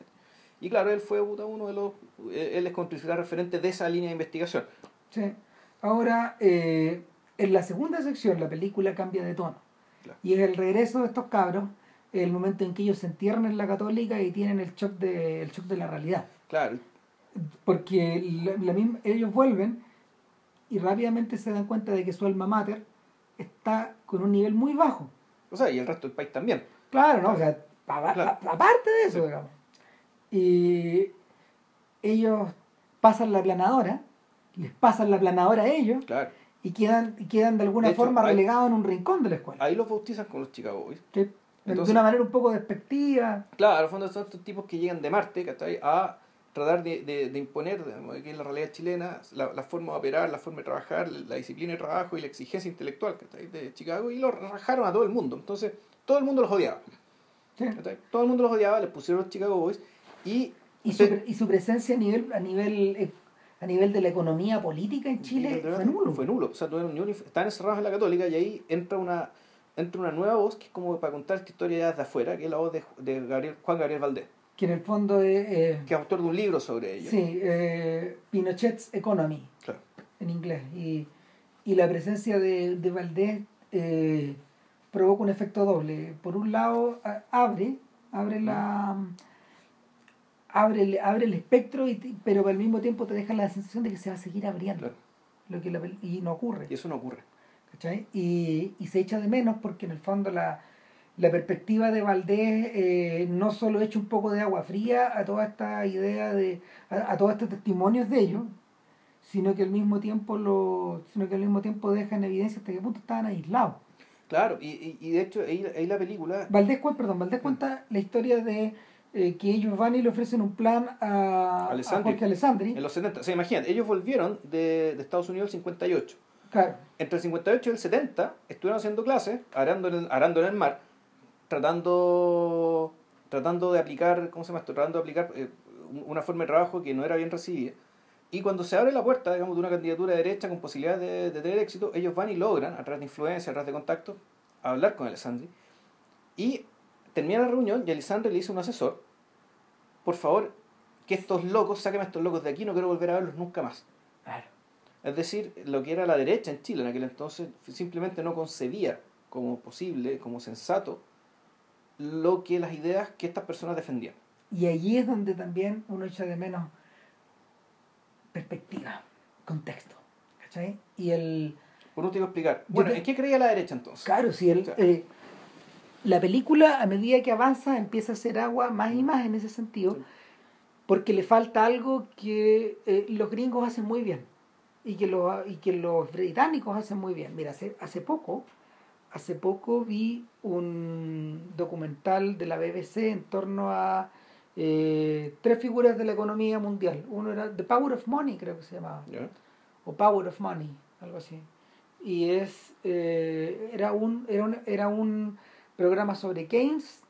Y claro, él fue uno de los, él es principal referente de esa línea de investigación. Sí. Ahora, eh, en la segunda sección, la película cambia de tono. Claro. Y es el regreso de estos cabros, el momento en que ellos se entierran en la católica y tienen el shock de, el shock de la realidad. Claro, Porque la- la misma- ellos vuelven y rápidamente se dan cuenta de que su alma mater está con un nivel muy bajo. o sea, y el resto del país también. Claro, ¿no? O sea, Claro. aparte de eso, Sí. digamos. Y ellos pasan la planadora, les pasan la planadora a ellos Claro. y quedan, y quedan de alguna De hecho, forma hay- relegados en un rincón de la escuela. Ahí los bautizan con los Chicago Boys. Sí. Entonces- de una manera un poco despectiva. Claro, al fondo son estos tipos que llegan de Marte, ¿cachai? A tratar de, de, de imponer, que es la realidad chilena, la, la forma de operar, la forma de trabajar, la disciplina de trabajo y la exigencia intelectual, ¿cachai? De Chicago, y lo rajaron a todo el mundo. Entonces, todo el mundo los odiaba. Todo el mundo los odiaba, les pusieron los Chicago Boys, y... Y su, pre- y su presencia a nivel, a nivel eh, a nivel de la economía política en Chile fue nulo. Fue nulo. O sea, tuvieron estaban encerrados en la católica y ahí entra una entra una nueva voz que es como para contar esta historia ya desde afuera, que es la voz de, de Gabriel, Juan Gabriel Valdés, Que en el fondo es eh, que es autor de un libro sobre ello. sí, eh, Pinochet's Economy Claro. en inglés. Y, y la presencia de, de Valdés eh, provoca un efecto doble. Por un lado, abre, abre la abre el, abre el espectro, y, te- pero al mismo tiempo te deja la sensación de que se va a seguir abriendo. Claro. Lo que la y no ocurre. Y eso no ocurre. ¿cachai? Y, y se echa de menos porque en el fondo la, la perspectiva de Valdés eh, no solo echa un poco de agua fría a toda esta idea de, a, a todos estos testimonios de ellos, sino que al mismo tiempo lo, sino que al mismo tiempo deja en evidencia hasta qué punto estaban aislados. Claro, y, y, de hecho ahí, ahí la película... Valdés, perdón, Valdés cuenta la historia de eh, que ellos van y le ofrecen un plan a, a Alessandri. Jorge Alessandri. En los 70, o sea, imagínate, ellos volvieron de, de Estados Unidos en el 58. Claro, Entre el 58 y el 70 estuvieron haciendo clases, arando en el, arando en el mar, tratando, tratando de aplicar, ¿cómo se llama esto? Tratando de aplicar eh, un- una forma de trabajo que no era bien recibida. Y cuando se abre la puerta, digamos, de una candidatura de derecha con posibilidad de, de tener éxito, ellos van y logran, a través de influencia, a través de contacto, hablar con Alessandri. Y termina la reunión y Alessandri le dice a un asesor, por favor, que estos locos, sáquenme a estos locos de aquí, no quiero volver a verlos nunca más. claro. Es decir, lo que era la derecha en Chile en aquel entonces simplemente no concebía como posible, como sensato, lo que las ideas que estas personas defendían. Y allí es donde también uno echa de menos perspectiva, contexto. ¿Cachai? Y el. Por último, explicar. Bueno, ¿en qué creía la derecha entonces? Claro, sí. El, eh, la película, a medida que avanza, empieza a hacer agua más y más en ese sentido, porque le falta algo que eh, los gringos hacen muy bien y que, los, y que los británicos hacen muy bien. Mira, hace, hace poco, hace poco vi un documental de la BBC en torno a eh, tres figuras de la economía mundial. Uno era The Power of Money, creo que se llamaba. O Power of Money, algo así. Y es, eh, era, un, era, un, era un programa sobre Keynes,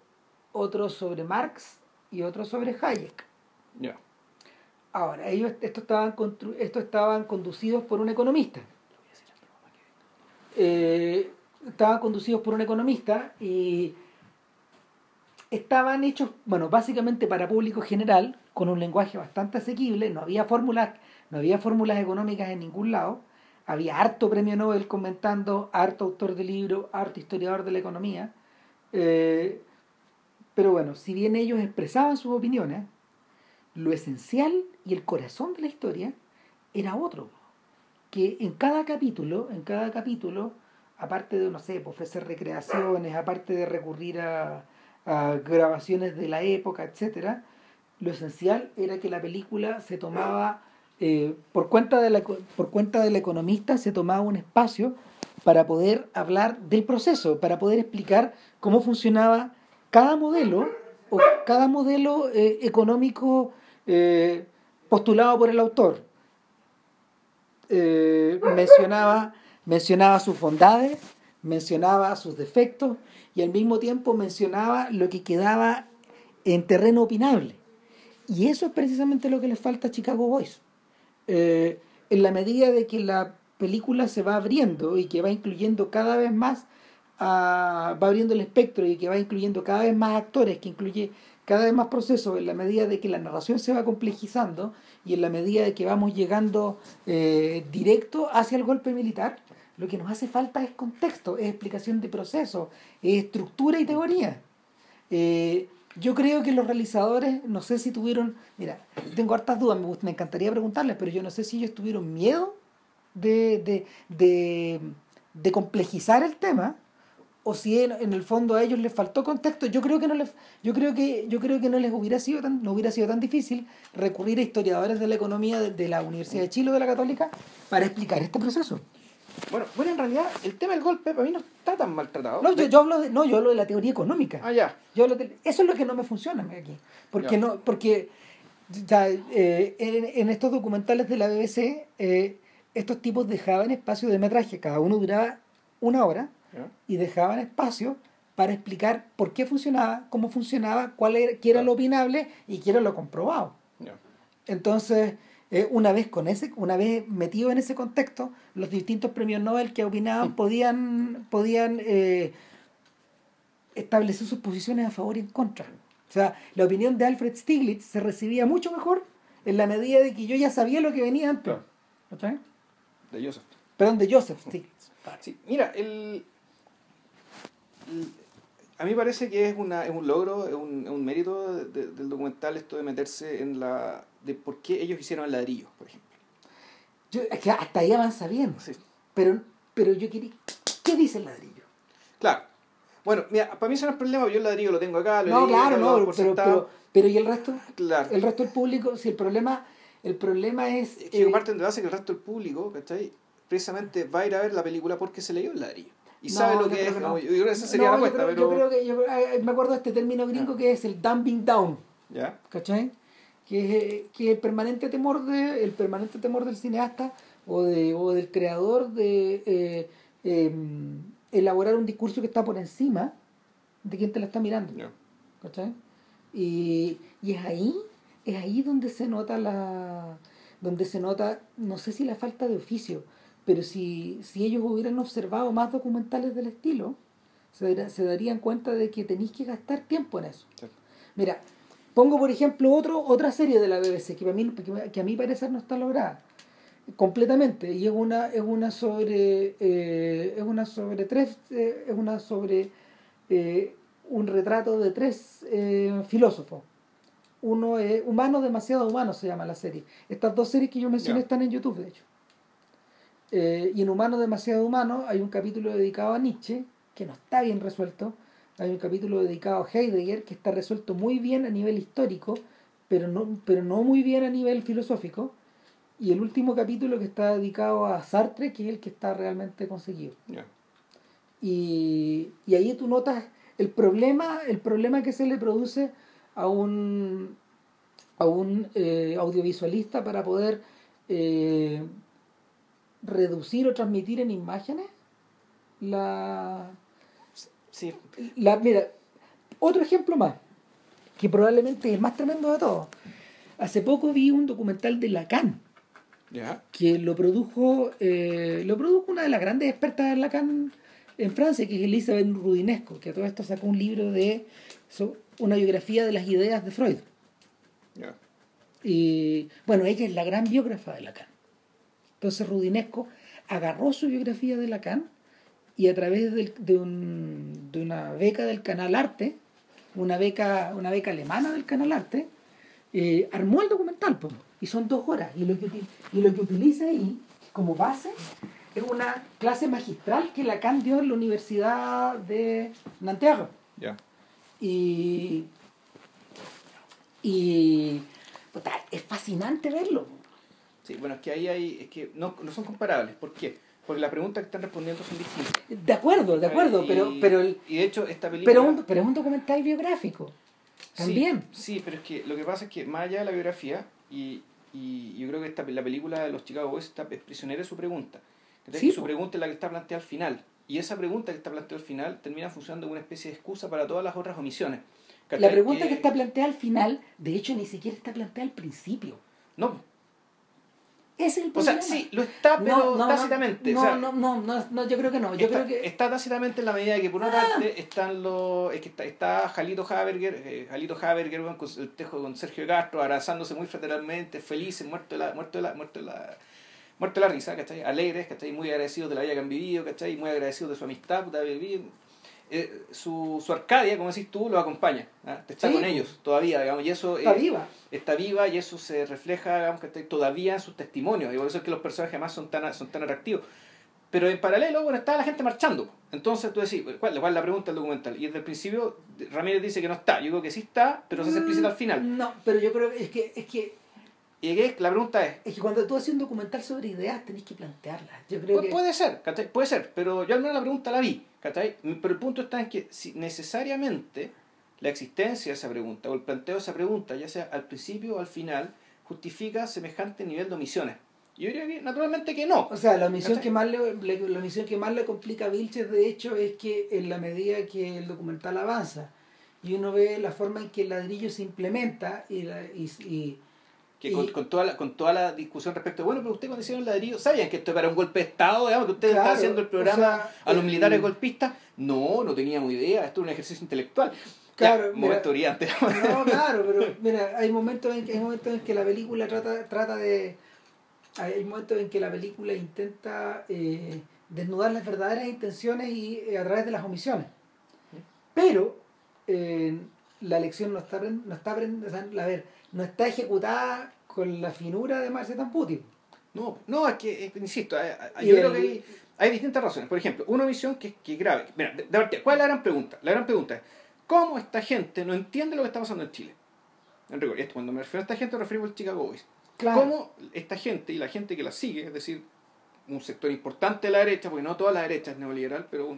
otro sobre Marx y otro sobre Hayek. Ahora, ellos esto estaban, esto estaban conducidos por un economista. Eh, estaban conducidos por un economista y estaban hechos, bueno, básicamente para público general, con un lenguaje bastante asequible, no había fórmulas, no había fórmulas económicas en ningún lado, había harto premio Nobel comentando, harto autor de libro, harto historiador de la economía, eh, pero bueno, si bien ellos expresaban sus opiniones, lo esencial y el corazón de la historia era otro, que en cada capítulo, en cada capítulo, aparte de, no sé, ofrecer recreaciones, aparte de recurrir a, a grabaciones de la época, etcétera, lo esencial era que la película se tomaba, eh, por, cuenta de la, por cuenta del economista, se tomaba un espacio para poder hablar del proceso, para poder explicar cómo funcionaba cada modelo o cada modelo eh, económico eh, postulado por el autor. mencionaba, mencionaba sus bondades, mencionaba sus defectos y al mismo tiempo mencionaba lo que quedaba en terreno opinable. Y eso es precisamente lo que le falta a Chicago Boys. Eh, en la medida de que la película se va abriendo y que va incluyendo cada vez más, va abriendo el espectro y que va incluyendo cada vez más actores, que incluye cada vez más procesos, en la medida de que la narración se va complejizando y en la medida de que vamos llegando eh, directo hacia el golpe militar, lo que nos hace falta es contexto, es explicación de proceso, es estructura y teoría. Eh, yo creo que los realizadores, no sé si tuvieron, mira, tengo hartas dudas, me, me encantaría preguntarles, pero yo no sé si ellos tuvieron miedo de, de, complejizar el tema o si en, el fondo a ellos les faltó contexto yo creo que no les yo creo que yo creo que no les hubiera sido tan no hubiera sido tan difícil recurrir a historiadores de la economía de, de la Universidad de Chile o de la Católica para explicar este proceso bueno, bueno, en realidad el tema del golpe para mí no está tan maltratado. No, yo, yo, hablo de, no, yo hablo de la teoría económica. Ah, ya. Yo eso es lo que no me funciona aquí. Porque, no, porque ya, eh, en, estos documentales de la BBC, eh, estos tipos dejaban espacio de metraje, cada uno duraba una hora, y dejaban espacio para explicar por qué funcionaba, cómo funcionaba, cuál era, qué era lo opinable y qué era lo comprobado. Entonces eh, una vez con ese, una vez metido en ese contexto, los distintos premios Nobel que opinaban podían, podían eh, establecer sus posiciones a favor y en contra. O sea, la opinión de Alfred Stiglitz se recibía mucho mejor en la medida de que yo ya sabía lo que venía antes. De Joseph. Perdón, de Joseph Stiglitz. Sí, mira, el, a mí parece que es, una, es un logro, es un, es un mérito del documental esto de meterse en la de por qué ellos hicieron el ladrillo, por ejemplo. Yo, es que hasta ahí avanza bien. Pero, pero yo quería. ¿Qué dice el ladrillo? Claro. Bueno, mira, para mí eso no es problema, yo el ladrillo lo tengo acá, lo No, claro, no, pero, pero, pero, ¿y el resto? Claro. El resto del público, si el problema, el problema es. Es que eh, parte de base que el resto del público, ¿cachai? Precisamente va a ir a ver la película porque se leyó el ladrillo. Y sabe lo que es. No. Yo creo que esa sería la apuesta, pero. Yo creo que. Yo, me acuerdo de este término gringo que es el dumping down. ¿Ya? ¿Cachai? Que es, el permanente temor de el permanente temor del cineasta o de o del creador de eh, em, elaborar un discurso que está por encima de quien te la está mirando y, y es ahí es ahí donde se nota la donde se nota no sé si la falta de oficio pero si, si ellos hubieran observado más documentales del estilo se, se darían cuenta de que tenéis que gastar tiempo en eso. Mira Pongo, por ejemplo, otro, otra serie de la BBC que, a mí, que a mí parece no está lograda. completamente. Y es una es una sobre eh, es una sobre tres eh, es una sobre eh, un retrato de tres filósofos. Uno es humano demasiado humano se llama la serie. Estas dos series que yo mencioné están en YouTube de hecho. Y en humano demasiado humano hay un capítulo dedicado a Nietzsche que no está bien resuelto hay un capítulo dedicado a Heidegger que está resuelto muy bien a nivel histórico pero no pero no muy bien a nivel filosófico y el último capítulo que está dedicado a Sartre, que es el que está realmente conseguido. Y, y, ahí tú notas el problema, el problema que se le produce a un, a un eh, audiovisualista para poder eh, reducir o transmitir en imágenes la, sí. la... Mira, otro ejemplo más, que probablemente es el más tremendo de todos. Hace poco vi un documental de Lacan que lo produjo, eh, lo produjo una de las grandes expertas de Lacan en Francia, que es Elizabeth Rudinesco, que a todo esto sacó un libro de una biografía de las ideas de Freud. Y bueno, ella es la gran biógrafa de Lacan. Entonces Rudinesco agarró su biografía de Lacan y a través de, de, un, de una beca del Canal Arte, una beca, una beca alemana del Canal Arte, eh, armó el documental. Pues y son dos horas. Y lo que, y lo que utiliza ahí como base es una clase magistral que Lacan dio en la Universidad de Nanterre. Y, y es fascinante verlo. Sí, bueno, es que ahí hay, es que no, no son comparables. ¿Por qué? Porque las preguntas que están respondiendo son distintas. De acuerdo, de acuerdo, pero, pero... y de hecho esta película... Pero, pero es un documental biográfico. También. Sí, sí, pero es que lo que pasa es que más allá de la biografía, y, y yo creo que esta, la película de los Chicago Boys está, es prisionera de su pregunta. su pregunta es la que está planteada al final. Y esa pregunta que está planteada al final termina funcionando como una especie de excusa para todas las otras omisiones. La pregunta que... está planteada al final, de hecho, ni siquiera está planteada al principio. No, es el problema. O sea, sí, lo está, pero tácitamente. No, no, no, no, yo creo que no. Yo está, creo que... está tácitamente en la medida de que, por una ah. parte, están los. Es que está, está Jalito Haberger, eh, Jalito Haberger con el tejo con Sergio Castro, abrazándose muy fraternalmente, felices, muerto de la, muerto de la, muerto de la, muerto de la risa, ¿cachai? Alegres, ¿cachai? Muy agradecidos de la vida que han vivido, ¿cachai? Muy agradecidos de su amistad, de haber vivido eh, su, su Arcadia, como decís tú, lo acompaña, ¿ah? está con ellos todavía, digamos, y eso está viva. Está viva y eso se refleja, digamos, que todavía en sus testimonios, y por eso es que los personajes más son tan, son tan atractivos. Pero en paralelo, bueno, está la gente marchando. Entonces tú decís, ¿cuál, cuál es la pregunta del documental? Y desde el principio Ramírez dice que no está. Yo creo que sí está, pero se hace explícito al final. No, pero yo creo que es que, es que y que la pregunta es... Es que cuando tú haces un documental sobre ideas tenés que plantearlas. Yo creo pues Puede ser, Puede ser, pero yo al menos la pregunta la vi, ¿cachai? Pero el punto está en que si necesariamente la existencia de esa pregunta o el planteo de esa pregunta, ya sea al principio o al final, justifica semejante nivel de omisiones. Yo diría que naturalmente que no. O sea, la omisión, que más le, la omisión que más le complica a Vilches, de hecho, es que en la medida que el documental avanza y uno ve la forma en que el ladrillo se implementa y, y que con, toda la, con toda la discusión respecto, bueno, pero usted cuando hicieron el ladrillo, ¿sabían que esto era un golpe de Estado? Digamos, que usted estaba haciendo el programa a los militares golpistas. No, no teníamos idea, esto es un ejercicio intelectual. Claro, ya, momento brillante. No, claro, pero mira, hay momentos en que, hay momentos en que la película trata, trata de... Hay momentos en que la película intenta eh, desnudar las verdaderas intenciones y eh, a través de las omisiones. Pero eh, la lección no está, no está a ver, no está ejecutada con la finura de Marce Tamputi. No, no, es que, insisto, yo creo que hay, distintas razones. Por ejemplo, una visión que, es grave. Mira, de, verdad, ¿cuál es la gran pregunta? La gran pregunta es, ¿cómo esta gente no entiende lo que está pasando en Chile? En cuando me refiero a esta gente, me refiero al Chicago Boys. ¿Cómo esta gente y la gente que la sigue, es decir, un sector importante de la derecha, porque no toda la derecha es neoliberal, pero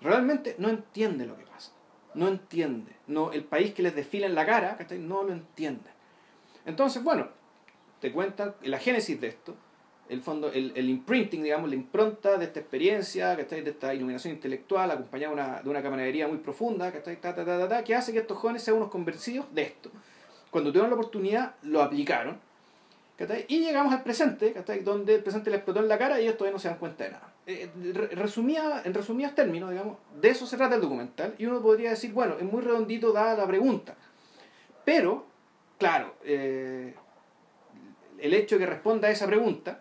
realmente no entiende lo que pasa no entiende. No, el país que les desfila en la cara, no lo entiende. Entonces, bueno, te cuentan la génesis de esto, el fondo, el, el imprinting, digamos, la impronta de esta experiencia, de esta iluminación intelectual, acompañada una, de una camaradería muy profunda, que hace que estos jóvenes sean unos convencidos de esto. Cuando tuvieron la oportunidad, lo aplicaron, y llegamos al presente, donde el presente les explotó en la cara y ellos todavía no se dan cuenta de nada. Eh, resumía, en resumidos términos, digamos, de eso se trata el documental, y uno podría decir, bueno, es muy redondito dada la pregunta, pero, claro, eh, el hecho de que responda a esa pregunta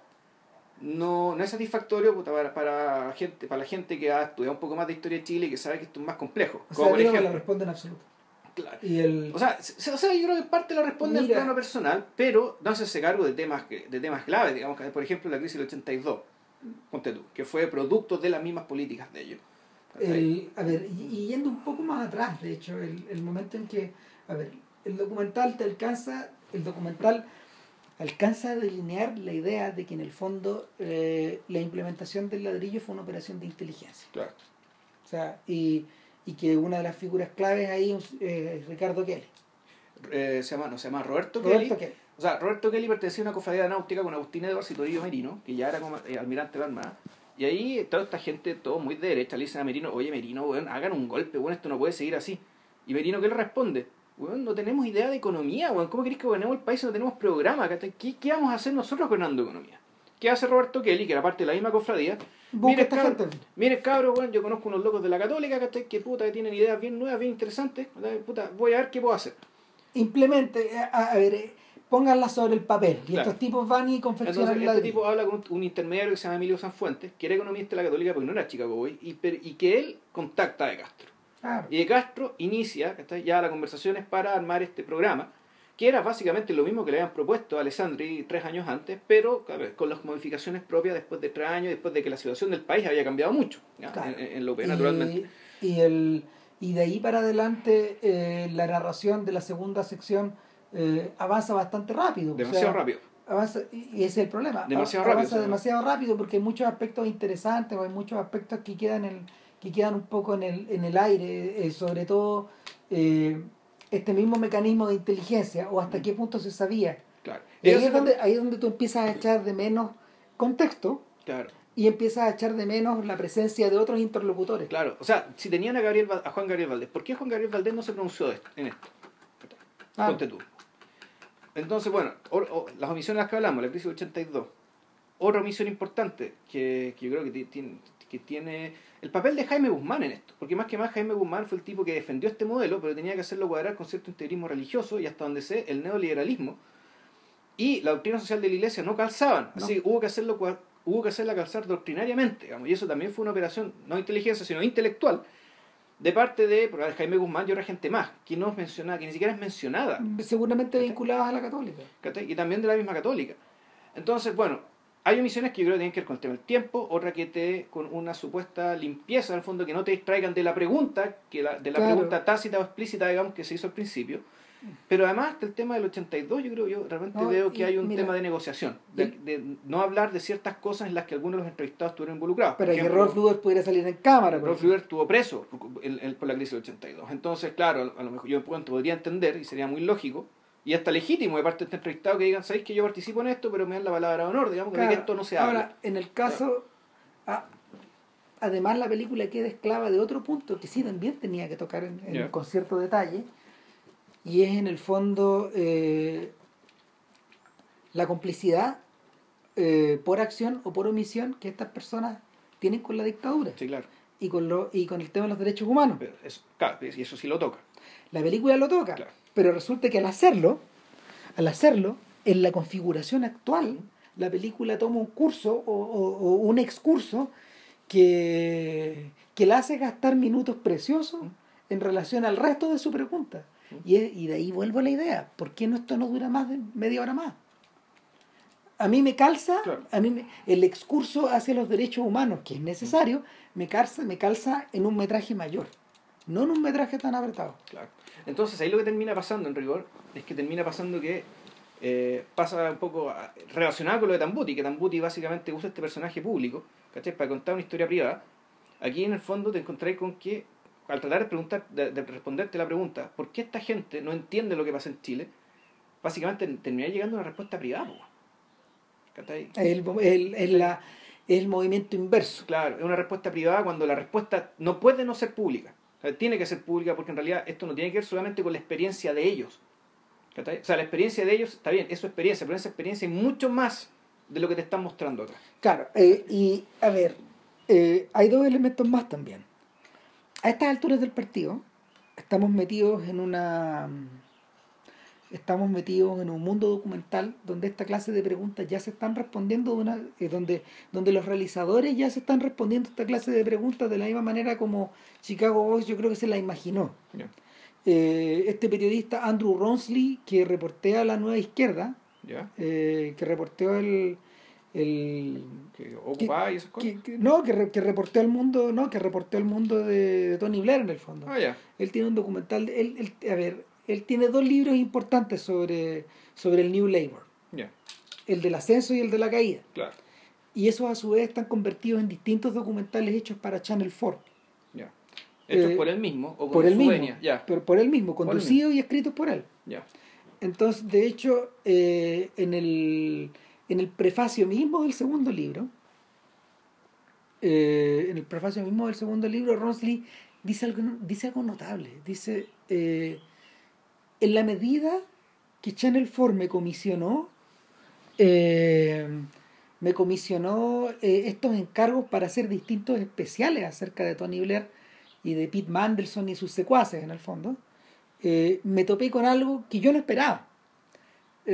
no, no es satisfactorio puta, para, para, gente, para la gente que ha estudiado un poco más de historia de Chile y que sabe que esto es más complejo. O Como sea, por creo que ejemplo, la responde en absoluto. claro. Y el, O sea, se- o sea, yo creo que en parte la responde en Mira. plano personal, pero no hacerse cargo de temas, que- de temas claves, digamos, que, por ejemplo la crisis del 82, ponte tú, que fue producto de las mismas políticas de ellos. el- a ver, y, y yendo un poco más atrás, de hecho, el, el momento en que, a ver, el documental te alcanza, el documental alcanza a delinear la idea de que en el fondo eh, la implementación del ladrillo fue una operación de inteligencia. Claro. O sea, y, y que una de las figuras claves ahí es eh, Ricardo Kelly. Eh, se llama, no, se llama Roberto, Roberto Kelly. Kelly. O sea, Roberto Kelly pertenecía a una cofradía náutica con Agustín Edwards y Toribio Merino, que ya era como, eh, almirante de la Armada. Y ahí toda esta gente, todo muy de derecha, le dicen a Merino, oye Merino, weón, hagan un golpe, weón, esto no puede seguir así. Y Merino, ¿qué le responde? Weón, no tenemos idea de economía, weón, ¿cómo queréis que gobernemos el país si no tenemos programa? ¿Qué, ¿Qué vamos a hacer nosotros gobernando economía? ¿Qué hace Roberto Kelly, que era parte de la misma cofradía? Mire, gente. Mire, cabrón, weón, yo conozco unos locos de la católica, ¿cachai? Que puta, que tienen ideas bien nuevas, bien interesantes. Puta, voy a ver qué puedo hacer. Implemente, eh, a, a ver, eh, pónganla sobre el papel. Y Claro. estos tipos van y confeccionan Entonces, el este tipo habla con un, intermediario que se llama Emilio Sanfuentes, que era economista de la Católica porque no era Chicago Boy, y, per- y que él contacta a De Castro. Claro. Y De Castro inicia ya las conversaciones para armar este programa, que era básicamente lo mismo que le habían propuesto a Alessandri tres años antes, pero ver, con las modificaciones propias después de tres años, después de que la situación del país había cambiado mucho. Claro. En, en lo que naturalmente. Y, y el, y de ahí para adelante eh, la narración de la segunda sección eh, avanza bastante rápido. o Demasiado sea, rápido. Avanza, y ese es el problema. Demasiado rápido, Avanza sí. demasiado rápido porque hay muchos aspectos interesantes, o hay muchos aspectos que quedan, en, que quedan un poco en el, en el aire, eh, sobre todo eh, este mismo mecanismo de inteligencia, o hasta qué punto se sabía. Claro. Y ahí es, donde, ahí es donde tú empiezas a echar de menos contexto Claro. y empiezas a echar de menos la presencia de otros interlocutores. Claro, o sea, si tenían a, Gabriel, a Juan Gabriel Valdés, ¿por qué Juan Gabriel Valdés no se pronunció en esto? Ah. Ponte tú. Entonces, bueno, o- o- las omisiones de las que hablamos, la crisis del 82. Otra omisión importante que, que yo creo que ti- tiene, que tiene el papel de Jaime Guzmán en esto, porque más que más Jaime Guzmán fue el tipo que defendió este modelo, pero tenía que hacerlo cuadrar con cierto integrismo religioso y hasta donde sé, el neoliberalismo y la doctrina social de la iglesia no calzaban, No. así que hubo que hacerlo hubo que hacerla calzar doctrinariamente, digamos, y eso también fue una operación no de inteligencia, sino intelectual de parte de por ejemplo, Jaime Guzmán y otra gente más, que no es mencionada, que ni siquiera es mencionada. Seguramente vinculados a la católica. Y también de la misma católica. Entonces, bueno, hay omisiones que yo creo que tienen que ver con el tema del tiempo, otra que te con una supuesta limpieza, en el fondo, que no te distraigan de la pregunta, que la, de la Claro. pregunta tácita o explícita, digamos, que se hizo al principio. Pero además del tema del 82, yo creo, yo realmente No, veo que hay un mira, tema de negociación, de, no hablar de ciertas cosas en las que algunos de los entrevistados estuvieron involucrados. Para que Rolf Luger pudiera salir en cámara. Rolf. Luger estuvo preso el- el- por la crisis del 82. Entonces, claro, a lo mejor yo podría entender y sería muy lógico y hasta legítimo de parte de este entrevistado que digan, sabéis que yo participo en esto, pero me dan la palabra de honor, digamos, de que Claro, esto no se Ahora, habla. en el caso, a- además la película queda esclava de otro punto que sí también tenía que tocar en, con cierto detalle, y es en el fondo eh, la complicidad eh, por acción o por omisión que estas personas tienen con la dictadura Sí, claro. y con, lo, y con el tema de los derechos humanos. Pero eso, claro, y eso sí lo toca. La película lo toca, Claro. pero resulta que al hacerlo, al hacerlo, en la configuración actual, la película toma un curso o, o- o un excurso que, que la hace gastar minutos preciosos en relación al resto de su pregunta. Y, es- y de ahí vuelvo a la idea, ¿por qué no esto no dura más de media hora más? A mí me calza, Claro. a mí me- el excurso hacia los derechos humanos, que es necesario, me calza, me calza en un metraje mayor, no en un metraje tan apretado. Claro. Entonces ahí lo que termina pasando en rigor es que termina pasando que eh, pasa un poco a- relacionado con lo de Tambuti, que Tambuti básicamente usa este personaje público ¿cachai? para contar una historia privada. Aquí en el fondo te encontráis con que al tratar de, preguntar, de, de responderte la pregunta, ¿por qué esta gente no entiende lo que pasa en Chile? Básicamente termina llegando a una respuesta privada. ¿Cachai? El, el, el, la- el movimiento inverso. Claro, es una respuesta privada cuando la respuesta no puede no ser pública. O sea, tiene que ser pública porque en realidad esto no tiene que ver solamente con la experiencia de ellos. ¿Cachai? O sea, la experiencia de ellos está bien, es su experiencia, pero esa experiencia es mucho más de lo que te están mostrando acá. Claro, eh, y a ver, eh, hay dos elementos más también. A estas alturas del partido estamos metidos en una estamos metidos en un mundo documental donde esta clase de preguntas ya se están respondiendo, de una, eh, donde, donde los realizadores ya se están respondiendo esta clase de preguntas de la misma manera como Chicago Boys yo creo que se la imaginó. Eh, este periodista Andrew Ronsley, que reportea la nueva izquierda, eh, que reporteó el... el que ocupaba y esas cosas. no, que, que reporteó el mundo, no, que reporteó el mundo de, Tony Blair en el fondo. Ah, él tiene un documental, él, a ver, él tiene dos libros importantes sobre, sobre el New Labour. El del ascenso y el de la caída. Claro. Y esos a su vez están convertidos en distintos documentales hechos para Channel 4. Ya. ¿Hechos eh, por él mismo o por él mismo, Pero por él mismo, conducidos y escritos por él. Ya. Entonces, de hecho, eh, en, el, en el prefacio mismo del segundo libro, eh, en el prefacio mismo del segundo libro, Ronsley dice algo, dice algo notable. Dice, en la medida que Channel 4 me comisionó, eh, me comisionó eh, estos encargos para hacer distintos especiales acerca de Tony Blair y de Pete Mandelson y sus secuaces en el fondo, eh, me topé con algo que yo no esperaba. Yo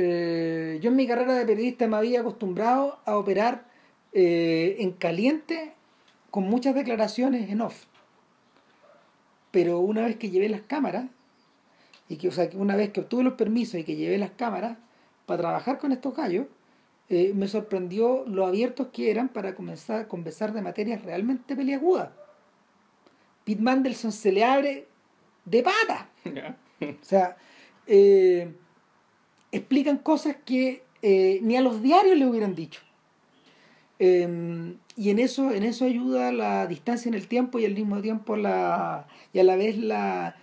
en mi carrera de periodista me había acostumbrado a operar en caliente con muchas declaraciones en off. Pero una vez que llevé las cámaras, y que, o sea, una vez que obtuve los permisos y que llevé las cámaras para trabajar con estos gallos, eh, me sorprendió lo abiertos que eran para comenzar a conversar de materias realmente peliagudas. Pete Mandelson se le abre de pata. o sea, eh, explican cosas que eh, ni a los diarios le hubieran dicho. Em, y en eso, en eso ayuda la distancia en el tiempo y al mismo tiempo la, y a la vez la,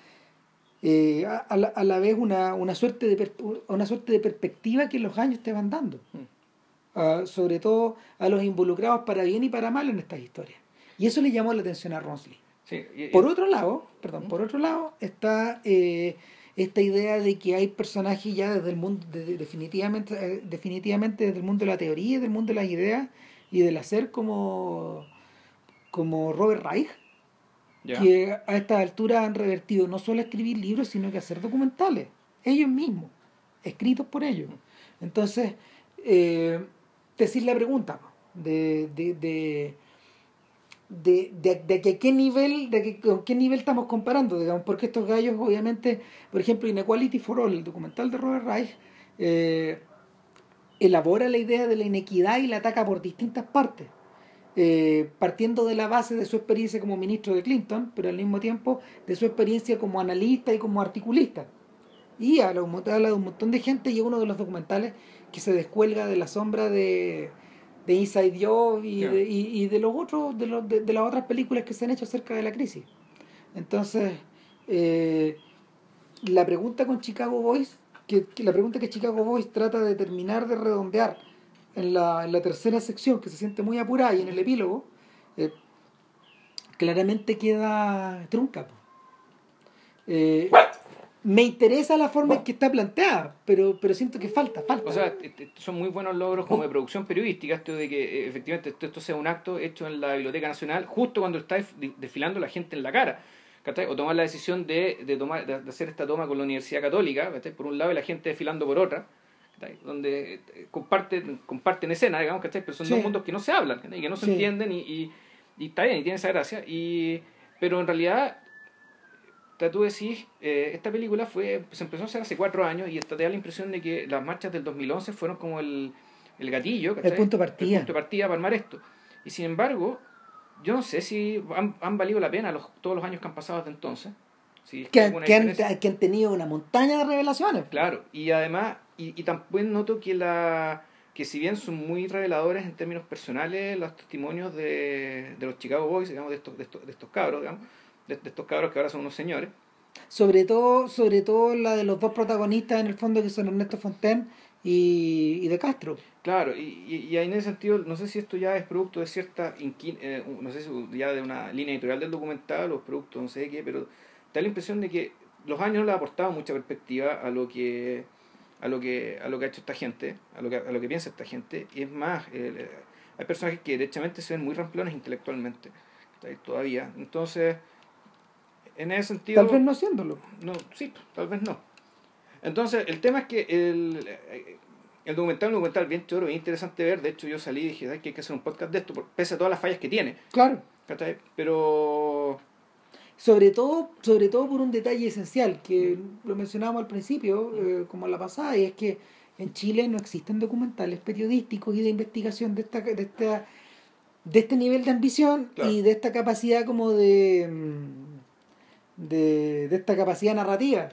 eh, a, la, a, la, vez una, una, suerte de una suerte de perspectiva que los años te van dando. Mm. sobre todo a los involucrados para bien y para mal en estas historias. Y eso le llamó la atención a Ronsley. por otro lado, perdón, por otro lado está eh, esta idea de que hay personajes ya desde el mundo, definitivamente, eh, definitivamente desde el mundo de la teoría, del mundo de las ideas y del hacer como, como Robert Reich, que a esta altura han revertido no solo a escribir libros, sino que a hacer documentales, ellos mismos, escritos por ellos. Entonces, eh, decir la pregunta de, de, de de, de, que qué nivel, de que, con qué nivel estamos comparando, digamos, porque estos gallos, obviamente, por ejemplo, Inequality for All, el documental de Robert Reich, eh, elabora la idea de la inequidad y la ataca por distintas partes. Eh, partiendo de la base de su experiencia como ministro de Clinton, pero al mismo tiempo de su experiencia como analista y como articulista. Y habla, habla de un montón de gente y uno de los documentales que se descuelga de la sombra de, de Inside Job y, de, y, de los otros, de, los, de, las otras películas que se han hecho acerca de la crisis. Entonces, eh, la pregunta con Chicago Boys, que, que, la pregunta que Chicago Boys trata de terminar de redondear en la, en la tercera sección, que se siente muy apurada, y en el epílogo, eh, claramente queda trunca. Eh, me interesa la forma en que está planteada, pero, pero siento que falta, falta. O sea, son muy buenos logros como de producción periodística, esto de que eh, efectivamente esto, sea un acto hecho en la Biblioteca Nacional justo cuando está desfilando la gente en la cara. O tomar la decisión de, de, tomar, de hacer esta toma con la Universidad Católica, por un lado y la gente desfilando por otra donde eh, comparten, comparten escena, digamos, ¿cachai? Pero son dos mundos que no se hablan y que no se entienden y, y, está bien, y tiene esa gracia. Y, pero en realidad, tú decís, eh, esta película fue se empezó a hacer hace cuatro años y te da la impresión de que las marchas del 2011 fueron como el, el gatillo, el punto de partida. El punto de partida para armar esto. Y sin embargo, yo no sé si han, han valido la pena los, todos los años que han pasado desde entonces. que, han, que, han, tenido una montaña de revelaciones. Claro, y además y, y también noto que la que si bien son muy reveladores en términos personales los testimonios de, de los Chicago Boys, digamos, de estos, de estos, de estos cabros, digamos, de, estos cabros que ahora son unos señores. Sobre todo, sobre todo la de los dos protagonistas en el fondo que son Ernesto Fontaine y, y de Castro. Claro, y, y, en ese sentido, no sé si esto ya es producto de cierta, eh, no sé si ya de una línea editorial del documental o es producto no sé de qué, pero da la impresión de que los años le han aportado mucha perspectiva a lo que a lo que a lo que ha hecho esta gente, a lo que, a lo que piensa esta gente, y es más, eh, hay personajes que derechamente se ven muy ramplones intelectualmente, todavía. Entonces, en ese sentido... Tal vez no haciéndolo. No, sí, tal vez no. Entonces, el tema es que el, el documental un documental bien choro, bien interesante ver. De hecho, yo salí y dije, "Ay, que hay que hacer un podcast de esto, pese a todas las fallas que tiene. Claro. Pero. Sobre todo, sobre todo por un detalle esencial, que lo mencionábamos al principio, eh, como en la pasada, y es que en Chile no existen documentales periodísticos y de investigación de esta, de esta, de este nivel de ambición Claro. y de esta capacidad como de, mm, de, de esta capacidad narrativa.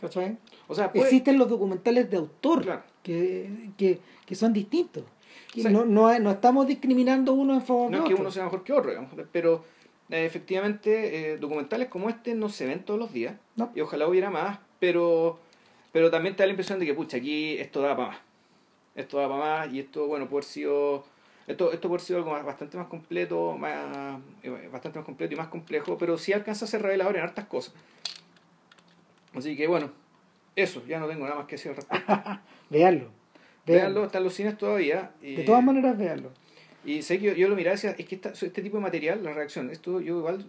¿Cachai? O sea, puede- Existen los documentales de autor Claro. que, que, que son distintos. Que no, no, no estamos discriminando uno en favor No de es que uno sea mejor que otro, digamos, pero eh, efectivamente eh, documentales como este no se ven todos los días No. y ojalá hubiera más, pero pero también te da la impresión de que pucha, aquí esto da para más. Esto da para más y esto, bueno, puede haber sido esto, esto puede haber sido algo más- bastante más completo, más, eh, bastante más completo y más complejo, pero sí alcanza a ser revelador en hartas cosas. Así que bueno, eso, ya no tengo nada más que decir al respecto. Veanlo. Veanlo, están los cines todavía. y- De todas maneras, veanlo. y sé que yo, yo lo miraba y decía, es que esta- este tipo de material, la reacción, esto yo igual,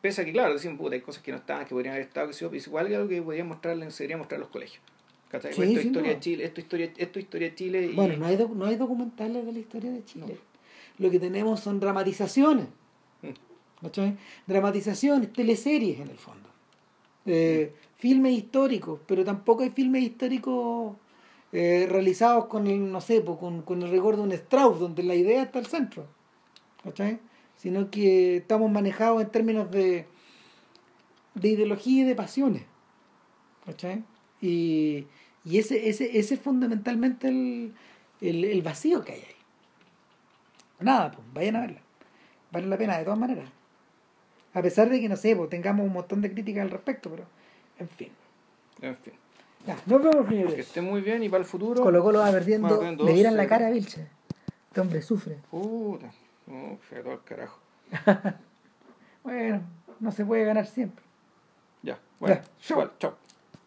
pese a que claro, decían, puta, hay cosas que no estaban, que podrían haber estado, que es igual que algo que podrían mostrarle, se debería mostrar a los colegios. ¿Cachai? Sí, Pues esto es sin historia de Chile, esto es historia, esto es historia de Chile y Bueno, no hay, no hay documentales de la historia de Chile. Lo que tenemos son dramatizaciones. Mm. ¿cachai? Dramatizaciones, teleseries en el fondo. Eh, Filmes históricos, pero tampoco hay filmes históricos eh, realizados con el, no sé, con, con el rigor de un Strauss, donde la idea está al centro. ¿cachai? Sino que estamos manejados en términos de, de ideología y de pasiones. ¿cachai? Y, y ese, ese, ese es fundamentalmente el, el, el vacío que hay ahí. Nada, pues, vayan a verla. Vale la pena, de todas maneras. A pesar de que, no sé, pues, tengamos un montón de críticas al respecto, pero, en fin. en fin. Ya, nos vemos, Que señores. esté muy bien y para el futuro. Colo Colo va perdiendo. Le miran la 2-0. cara a Vilche. Este hombre sufre. Puta, no, se todo el carajo. Bueno, no se puede ganar siempre. Ya, bueno, Ya, igual, chao.